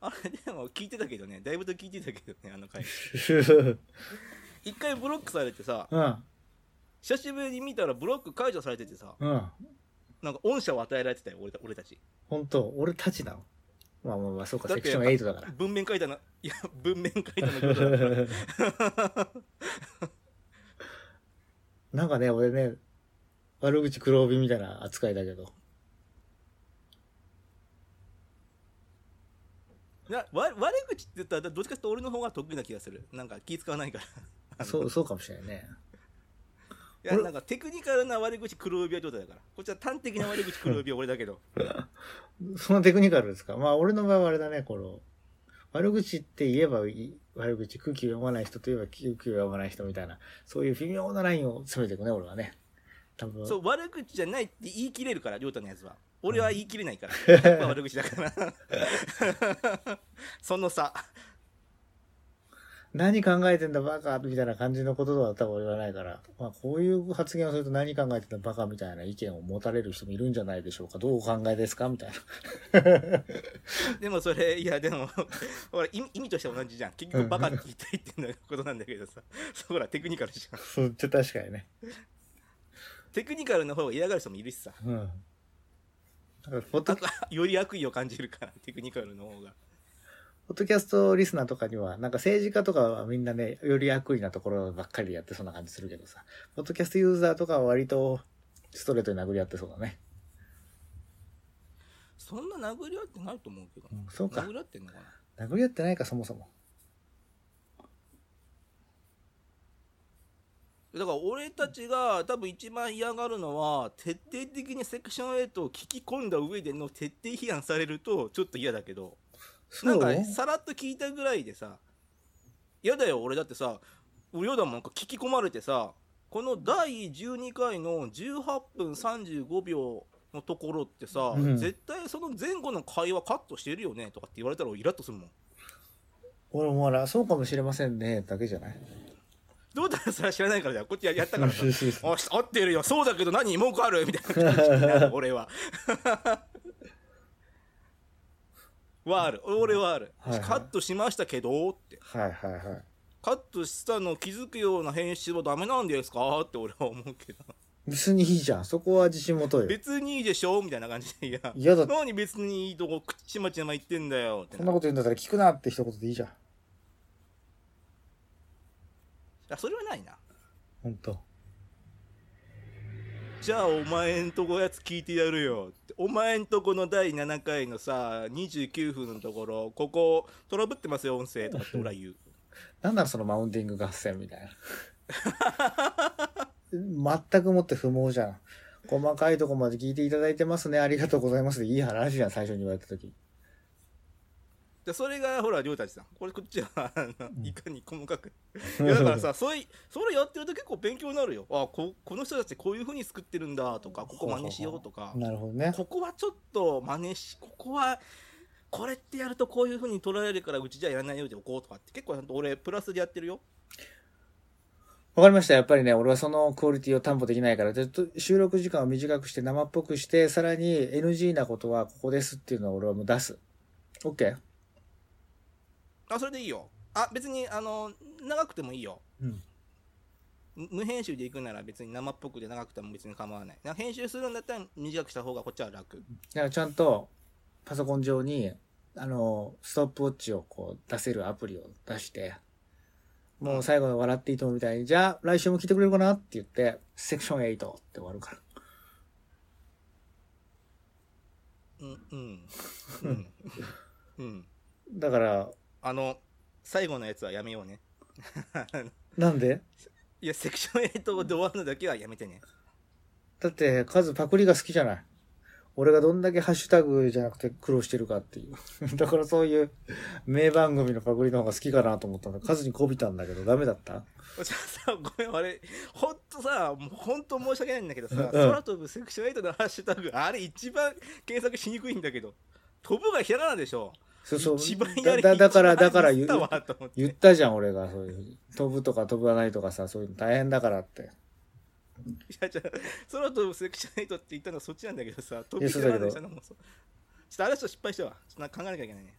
あれでも聞いてたけどね。だいぶと聞いてたけどねあの回 [LAUGHS] 一回ブロックされてさうん。久しぶりに見たらブロック解除されててさうん。なんか恩赦を与えられてたよ俺た俺たち。本当？俺たちなの？まあまあまあそうかセクション8だから。文面書いたのいや文面書いたのことだから [LAUGHS] なんかね俺ね悪口黒帯みたいな扱いだけど。なわ悪口って言ったらどっちかっていうと俺の方が得意な気がする。なんか気使わないから。そうそうかもしれないね。俺いやなんかテクニカルな悪口黒帯は状態だから。こっちは端的な悪口黒帯は俺だけど。[LAUGHS] そのテクニカルですか？まあ俺の場合はあれだねこの悪口って言えば悪口空気を読まない人といえば空気を読まない人みたいなそういう微妙なラインを攻めていくね俺はね。多分。そう悪口じゃないって言い切れるから亮太のやつは。俺は言い切れないから、[LAUGHS] やっぱ悪口だから。[LAUGHS] その差何考えてんだバカみたいな感じのことは多分言わないから、まあこういう発言をすると何考えてんだバカみたいな意見を持たれる人もいるんじゃないでしょうか。どうお考えですか？みたいな。[LAUGHS] でもそれいやでも [LAUGHS] ほら意味としては同じじゃん結局バカって言いたいっていうことなんだけどさ [LAUGHS] そうほらテクニカルじゃんそう、ちょ確かにね。テクニカルの方が嫌がる人もいるしさうん。より悪意を感じるからテクニカルの方がポッドキャストリスナーとかには、なんか政治家とかはみんなね、より悪意なところばっかりでやってそうな感じするけどさ、ポッドキャストユーザーとかは割とストレートに殴り合ってそうだね。そんな殴り合ってないと思うけどうん、そうか殴。り合ってんのかな殴り合ってないか、そもそも。だから俺たちが多分一番嫌がるのは徹底的にセクション8を聞き込んだ上での徹底批判されるとちょっと嫌だけどなんかさらっと聞いたぐらいでさ嫌だよ俺だってさ俺よだもんなんか聞き込まれてさこの第12回の18分35秒のところってさ、うん。絶対その前後の会話カットしてるよねとかって言われたら俺イラッとするもん。俺もほら、そうかもしれませんね、だけじゃない？どうだらそれは知らないからじゃん。こっちややったからさ。[LAUGHS] 合ってるよ。そうだけど何？文句ある？みたいな感じになる俺は [LAUGHS] はある。俺はある、はいはい。カットしましたけどって。はいはいはい。カットしたの気づくような編集はダメなんですかって俺は思うけど。別にいいじゃん。そこは自信持とうよ。別にいいでしょみたいな感じでいや。嫌だ何別にいいとこ口まちま言ってんだよって。そんなこと言うんだったら聞くなって一言でいいじゃん。あそれはないな。ほんと。じゃあお前んとこやつ聞いてやるよお前んとこの第7回のさ29分のところここトラブってますよ音声とかって俺は言う [LAUGHS] なんならそのマウンティング合戦みたいな。[LAUGHS] 全くもって不毛じゃん。細かいとこまで聞いていただいてますね。ありがとうございますでいい話じゃん、最初に言われた時。でそれがほら亮太さんこれこっちはいかに細かくいやだからさ [LAUGHS] それそれやってると結構勉強になるよあここの人たちこういう風に作ってるんだとかここ真似しようとか [LAUGHS] なるほどね。ここはちょっと真似しここはこれってやるとこういう風に取られるからうちじゃやらないようにおこうとかって結構ちゃんと俺プラスでやってるよわかりました。やっぱりね、俺はそのクオリティを担保できないから、ずっと収録時間を短くして生っぽくして、さらに NG なことはここですっていうのを俺はもう出す。OK? あそれでいいよ。あ別にあの長くてもいいよ。うん。む無編集でいくなら別に生っぽくで長くても別に構わない。編集するんだったら短くした方がこっちは楽。だからちゃんとパソコン上に、あの、ストップウォッチをこう出せるアプリを出して、もう最後の笑っていいと思うみたいに、じゃあ来週も聞いてくれるかなって言って、セクション8って終わるから。うんうん。[LAUGHS] うん。うん。だから、あの最後のやつはやめようね [LAUGHS] なんで？いやセクション8で終わるのだけはやめてねだって、数パクリが好きじゃない？俺がどんだけハッシュタグじゃなくて苦労してるかっていう。[LAUGHS] だからそういう名番組のパクリの方が好きかなと思ったんだ。数にこびたんだけど、ダメだった？じゃあさごめんあれ [LAUGHS] ほんとさほんと申し訳ないんだけどさ、うん空飛ぶセクション8のハッシュタグあれ一番検索しにくいんだけど飛ぶがひらがなでしょそうそう。一番だやりだだから、だから言言ったわと思って言ったじゃん、俺が。そういう。飛ぶとか飛ばないとかさ、そういうの大変だからって。いやじゃあ空飛ぶセクション8って言ったのはそっちなんだけどさ飛びいやそうだけどひらがなでしたのもそうちょっとあれは失敗したわちょっと考えなきゃいけないね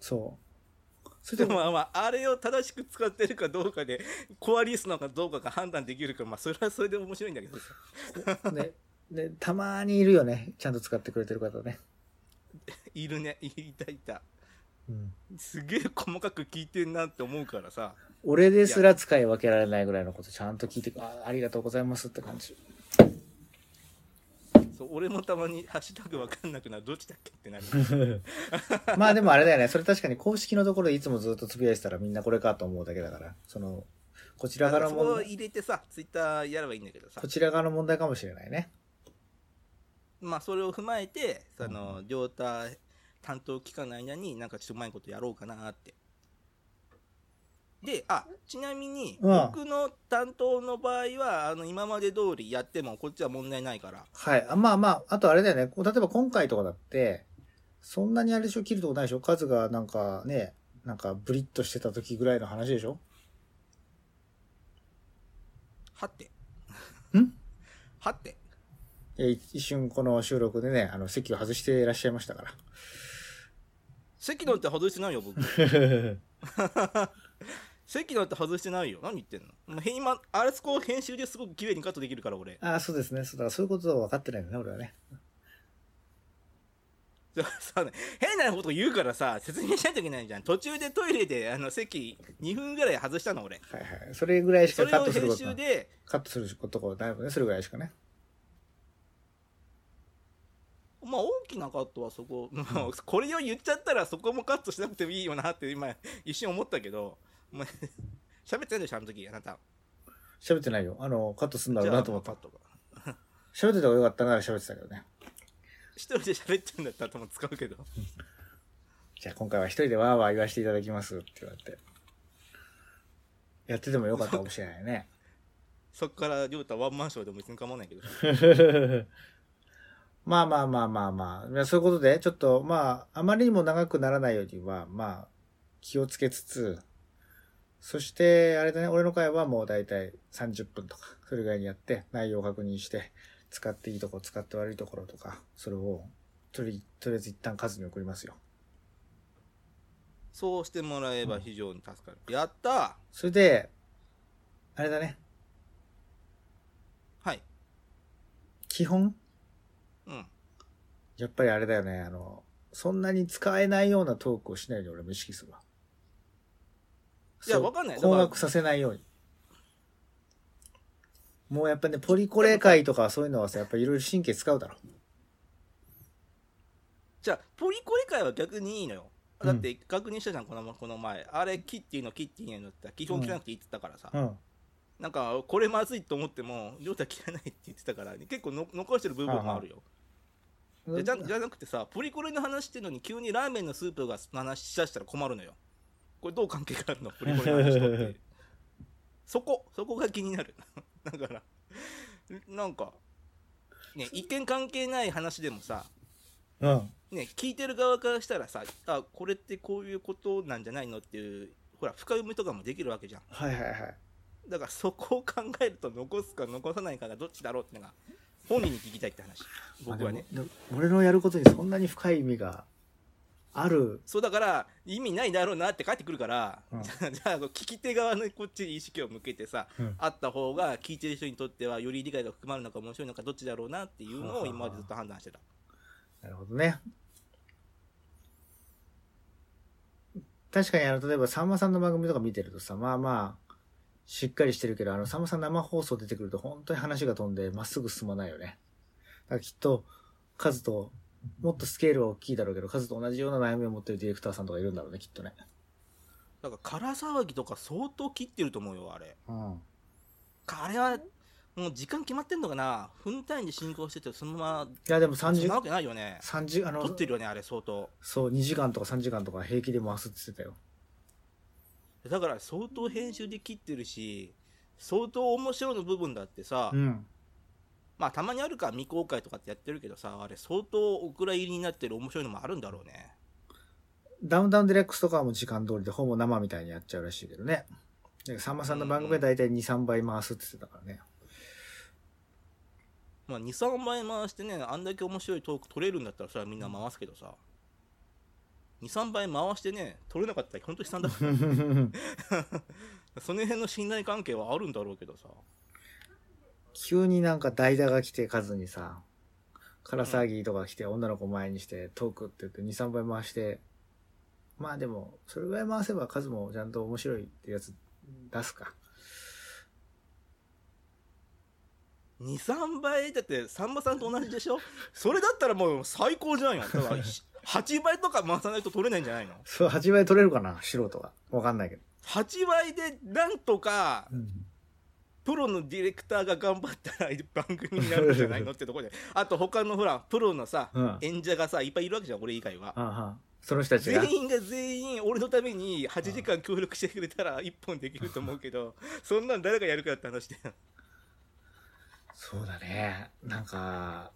そう。それでもまああれを正しく使ってるかどうかでコアリスなのかどうかが判断できるかまあそれはそれで面白いんだけどさね、ね、たまにいるよね。ちゃんと使ってくれてる方ね。[LAUGHS] いるねいたいたうん。すげえ細かく聞いてんなって思うからさ俺ですら使い分けられないぐらいのことちゃんと聞いて、あありがとうございますって感じ。そう俺もたまにハッシュタグわかんなくなるどっちだっけってなる [LAUGHS] まあでもあれだよね。それ確かに公式のところでいつもずっとつぶやいてたらみんなこれかと思うだけだから。その、こちら側の問題、入れてさツイッターやればいいんだけどさこちら側の問題かもしれないね。まあそれを踏まえてその両太担当期間の間になんかちょっとうまいことやろうかなって。であちなみにうん。僕の担当の場合はあの今まで通りやってもこっちは問題ないから。はい。あまあまあ、あとあれだよね。例えば今回とかだって、そんなにあれでしょ切るとこないでしょ？数がなんかね、なんかブリッとしてた時ぐらいの話でしょ？はって。ん？はっていやい一瞬この収録でね、あの席を外していらっしゃいましたから。席のって外してないよ僕 [LAUGHS] 席のって外してないよ何言ってんの？もうへ今あれそこ編集ですごく綺麗にカットできるから俺ああ、そうですね。そうだからそういうことは分かってないんだね、俺はね。だからさ変なこと言うからさ説明しないといけないじゃん途中でトイレであの席2分ぐらい外したの俺はいはい。それぐらいしかカッそれを編トすることない。集でカットすることがないもんね。それぐらいしかね。まあ大きなカットはそこ、[LAUGHS] まあ、これを言っちゃったらそこもカットしなくてもいいよなって今一瞬思ったけど、まあ、[LAUGHS] 喋ってないでしょあの時あなた喋ってないよ。あの、カットすんだろうなと思った喋ってた方がよかったなら喋ってたけどね。一人で喋ってるんだったら多分使うけど [LAUGHS] じゃあ今回は一人でわーわー言わせていただきますって言われて。やっててもよかったかもしれないね。そっから亮太ワンマンショーでも別に構わないけどまあまあまあまあまあ。そういうことで、ちょっとまあ、あまりにも長くならないようには、まあ、気をつけつつ、そして、あれだね、俺の回はもうだいたい30分とか、それぐらいにやって、内容を確認して、使っていいところ、使って悪いところとか、それを、とり、とりあえず一旦数に送りますよ。そうしてもらえば非常に助かる、やったそれで、あれだね、はい。基本、うんやっぱりあれだよね、あの、そんなに使えないようなトークをしないように俺も意識するわ。いやわかんない困惑させないように。もうやっぱね、ポリコレ会とかそういうのはさ、やっぱいろいろ神経使うだろ。じゃあポリコレ界は逆にいいのようんだって確認したじゃんこのこの前あれキッティのキッティのって基本切らなくていいって言ったからさ、うん。なんかこれまずいと思っても亮太切らないって言ってたから結構の残してる部分もあるよでじゃじゃなくてさポリコレの話してるのに急にラーメンのスープが話しだしたら困るのよ。これどう関係があるの？ポリコレの話とって [LAUGHS] そこそこが気になる。[LAUGHS] だからなんかね一見関係ない話でもさうん。ね聞いてる側からしたらさあこれってこういうことなんじゃないのっていうほら深読みとかもできるわけじゃん。はいはいはい。だからそこを考えると残すか残さないかがどっちだろうってのが本人に聞きたいって話。僕はね。俺のやることにそんなに深い意味がある。そうだから意味ないだろうなって帰ってくるから、うん。[LAUGHS] じゃあ聞き手側のこっちに意識を向けてさ、うん。あった方が聞いてる人にとってはより理解が深まるのか面白いのかどっちだろうなっていうのを今までずっと判断してた。[LAUGHS] なるほどね。確かにあの、例えばさんまさんの番組とか見てるとさ、まあまあ、しっかりしてるけど、あの、さんまさん生放送出てくると本当に話が飛んでまっすぐ進まないよね。だからきっと、カズと、もっとスケールは大きいだろうけど、カズと同じような悩みを持ってるディレクターさんとかいるんだろうね、きっとね。だから空騒ぎとか相当切ってると思うよあれうん。あれはもう時間決まってんのかな？分単位で進行しててそのままいや、でも3時そんな、わけないよね3時、あの撮っ、てるよねあれ相当そう、2時間とか3時間とか平気で回すって言ってたよ。だから相当編集で切ってるし相当面白いの部分だってさ、うん。まあたまにあるから未公開とかってやってるけどさあれ相当お蔵入りになってる面白いのもあるんだろうねダウンタウンデラックスとかはもう時間通りでほぼ生みたいにやっちゃうらしいけどね。でさんまさんの番組は大体2、3倍回すって言ってたからね。まあ23倍回してねあんだけ面白いトーク取れるんだったらそれはみんな回すけどさ23倍回してね取れなかったら本当に悲惨だ [LAUGHS] その辺の信頼関係はあるんだろうけどさ。急になんか代打が来て数にさ、空騒ぎとか来て女の子前にしてトークって言って2、3倍回して、まあでも、それぐらい回せば数もちゃんと面白いってやつ出すか。23倍だってさんまさんと同じでしょ？それだったらもう最高じゃんよだから8倍とか回さないと取れないんじゃないの？そう、8倍取れるかな？素人が。わかんないけど。8倍でなんとかうん。プロのディレクターが頑張ったら番組になるんじゃないの？[LAUGHS] ってところであと他のほらプロのさ、うん演者がさいっぱいいるわけじゃん俺以外はその人たちが。全員が全員俺のために8時間協力してくれたら1本できると思うけど [LAUGHS] そんなん誰がやるかって話でそうだね。なんか、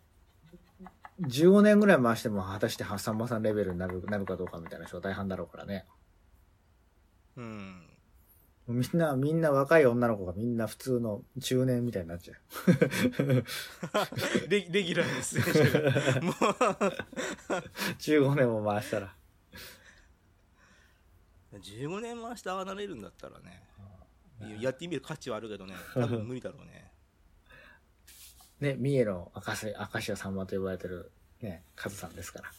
15年ぐらい回しても果たしてさんまさんレベルになるなるかどうかみたいな人大半だろうからね。うん。みんな、みんな若い女の子がみんな普通の中年みたいになっちゃう。[LAUGHS] レレギュラーですもう。15年も回したら。15年回してああなれるんだったらね。やってみる価値はあるけどね。多分無理だろうねね、三重の明石、明石家さんまと呼ばれてる、ね、カズさんですから。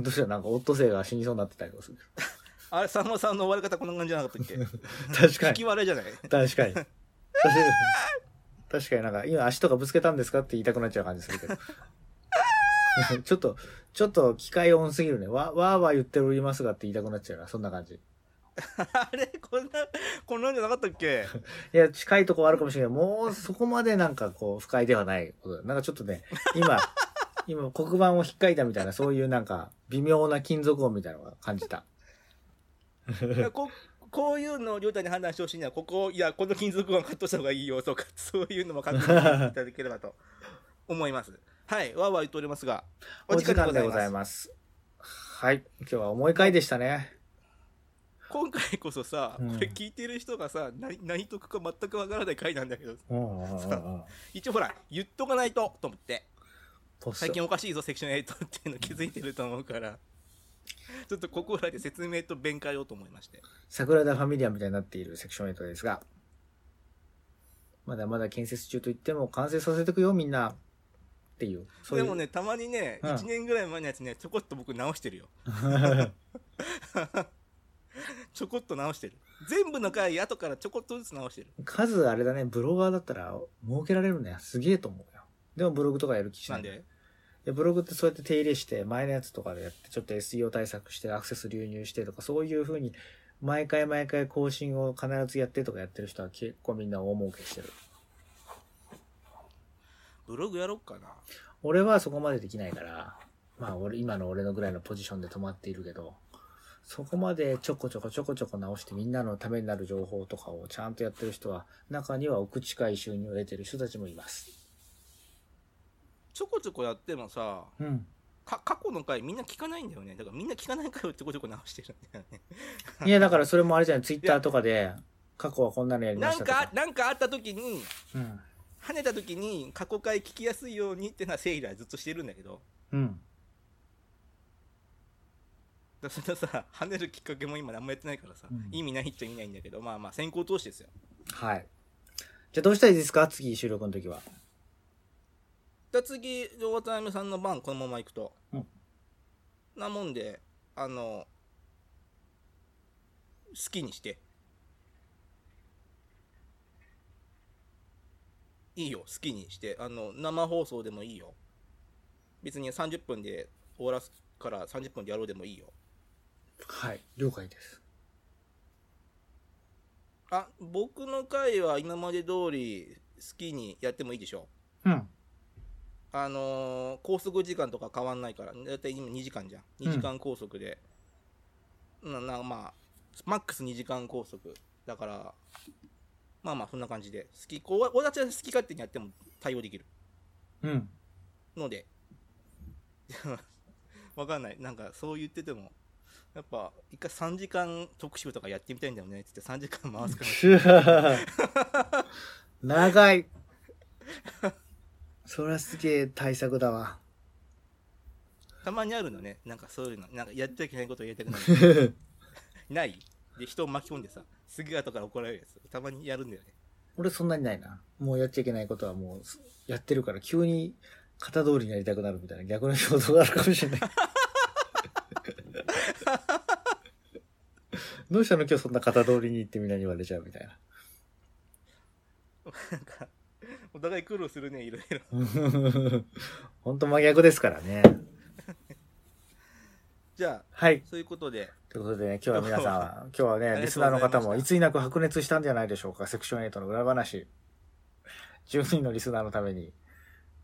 どうしたなんかオットセイが死にそうになってたりとかする。あれさんまさんの終わり方こんな感じじゃなかったっけ [LAUGHS] 確かに引き。笑いじゃない [LAUGHS] 確かに。確かに確かになんか、今足とかぶつけたんですかって言いたくなっちゃう感じするけど。[LAUGHS] ちょっと、ちょっと機械音すぎるね。わ、わーわー言っておりますがって言いたくなっちゃうな。そんな感じ。[LAUGHS] あれこんなこんなんじゃなかったっけ？[LAUGHS] いや、近いとこはあるかもしれない。もう、そこまでなんかこう、不快ではないことだなんかちょっとね、今、[LAUGHS] 今、黒板を引っかいたみたいな、そういうなんか、微妙な金属音みたいなのが感じた。ここういうのを亮太に判断してほしいのはここいやこの金属音カットした方がいいよとかそういうのも確認していただければと思いますはいわーわー言っておりますがお時間でございすます。はい。今日は重い回でしたね。今回こそさ、うん。これ聞いてる人がさ何何得か全くわからない回なんだけどうんうん。一応ほら言っとかないとと思って。最近おかしいぞセクション8っていうの気づいてると思うから。ちょっとここらで説明と弁解をと思いまして。桜田ファミリアみたいになっているセクション8ですが、まだまだ建設中と言っても完成させてくよ、みんな。っていう。そういう。でもねたまにね、うん。1年ぐらい前のやつねちょこっと僕直してるよ [LAUGHS] [LAUGHS] ちょこっと直してる全部の回後からちょこっとずつ直してる数あれだね、ブロガーだったら儲けられるね。すげえと思うよ。でもブログとかやる気しな。ないんで？いやブログってそうやって手入れして、前のやつとかでやって、ちょっと SEO 対策して、アクセス流入してとか、そういう風に、毎回毎回更新を必ずやってとかやってる人は結構みんな大儲けしてる。ブログやろっかな俺はそこまでできないから、まあ俺、今の俺のぐらいのポジションで止まっているけど、そこまでちょこちょこちょこちょこ直してみんなのためになる情報とかをちゃんとやってる人は、中には奥近い収入を得てる人たちもいます。ちょこちょこやってもさうん。か過去の回みんな聞かないんだよねだからみんな聞かない回をちょこちょこ直してるんだよね [LAUGHS] いや、だからそれもあれじゃない、ツイッターとかで、過去はこんなのやりまなんしたとか。かなんかあった時にうん。跳ねた時に過去回聞きやすいようにっていうのはセイラーずっとしてるんだけどうん。だそのさ跳ねるきっかけも今何もやってないからさ、うん。意味ないっちゃ意味ないんだけどまあまあ先行投資ですよ。はい。じゃあどうしたらいいですか？次収録の時は。じゃあ次ロータイムさんの番このまま行くと、うん。なもんであの好きにして。いいよ好きにして。あの生放送でもいいよ。別に30分で終わらすから30分でやろうでもいいよ。はい。了解です。あ、僕の回は今まで通り好きにやってもいいでしょうん。あのー拘束時間とか変わんないから、だいたい今2時間じゃん。2時間拘束で。ななまあ、マックス2時間拘束。だから、まあまあ、そんな感じで。好き、こう、俺たちは好き勝手にやっても対応できる。うん。ので、[LAUGHS] わかんない。なんか、そう言ってても、やっぱ、一回3時間特集とかやってみたいんだよねって言って3時間回すから。長い。[LAUGHS] そりゃすげえ対策だわ。たまにあるのね。なんかそういうの。なんかやっちゃいけないことをやりたくな [LAUGHS] い。ないで、人を巻き込んでさ、すぐ後から怒られるやつ。たまにやるんだよね。俺そんなにないな。もうやっちゃいけないことはもうやってるから急に型通りになりたくなるみたいな逆の衝動があるかもしれない。どうしたの？今日そんな型通りに行ってみんなに言われちゃうみたいな。なんか、お互い苦労するね、いろいろ。[LAUGHS] 本当真逆ですからね。[LAUGHS] じゃあ、はい。そういうことで、ということでね、今日は皆さんは、今日はね、リスナーの方もいつになく白熱したんじゃないでしょうか。セクション8の裏話。10人のリスナーのために、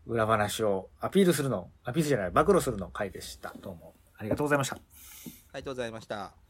裏話をアピールするの、アピールじゃない、暴露するの回でした。どうもありがとうございました。ありがとうございました。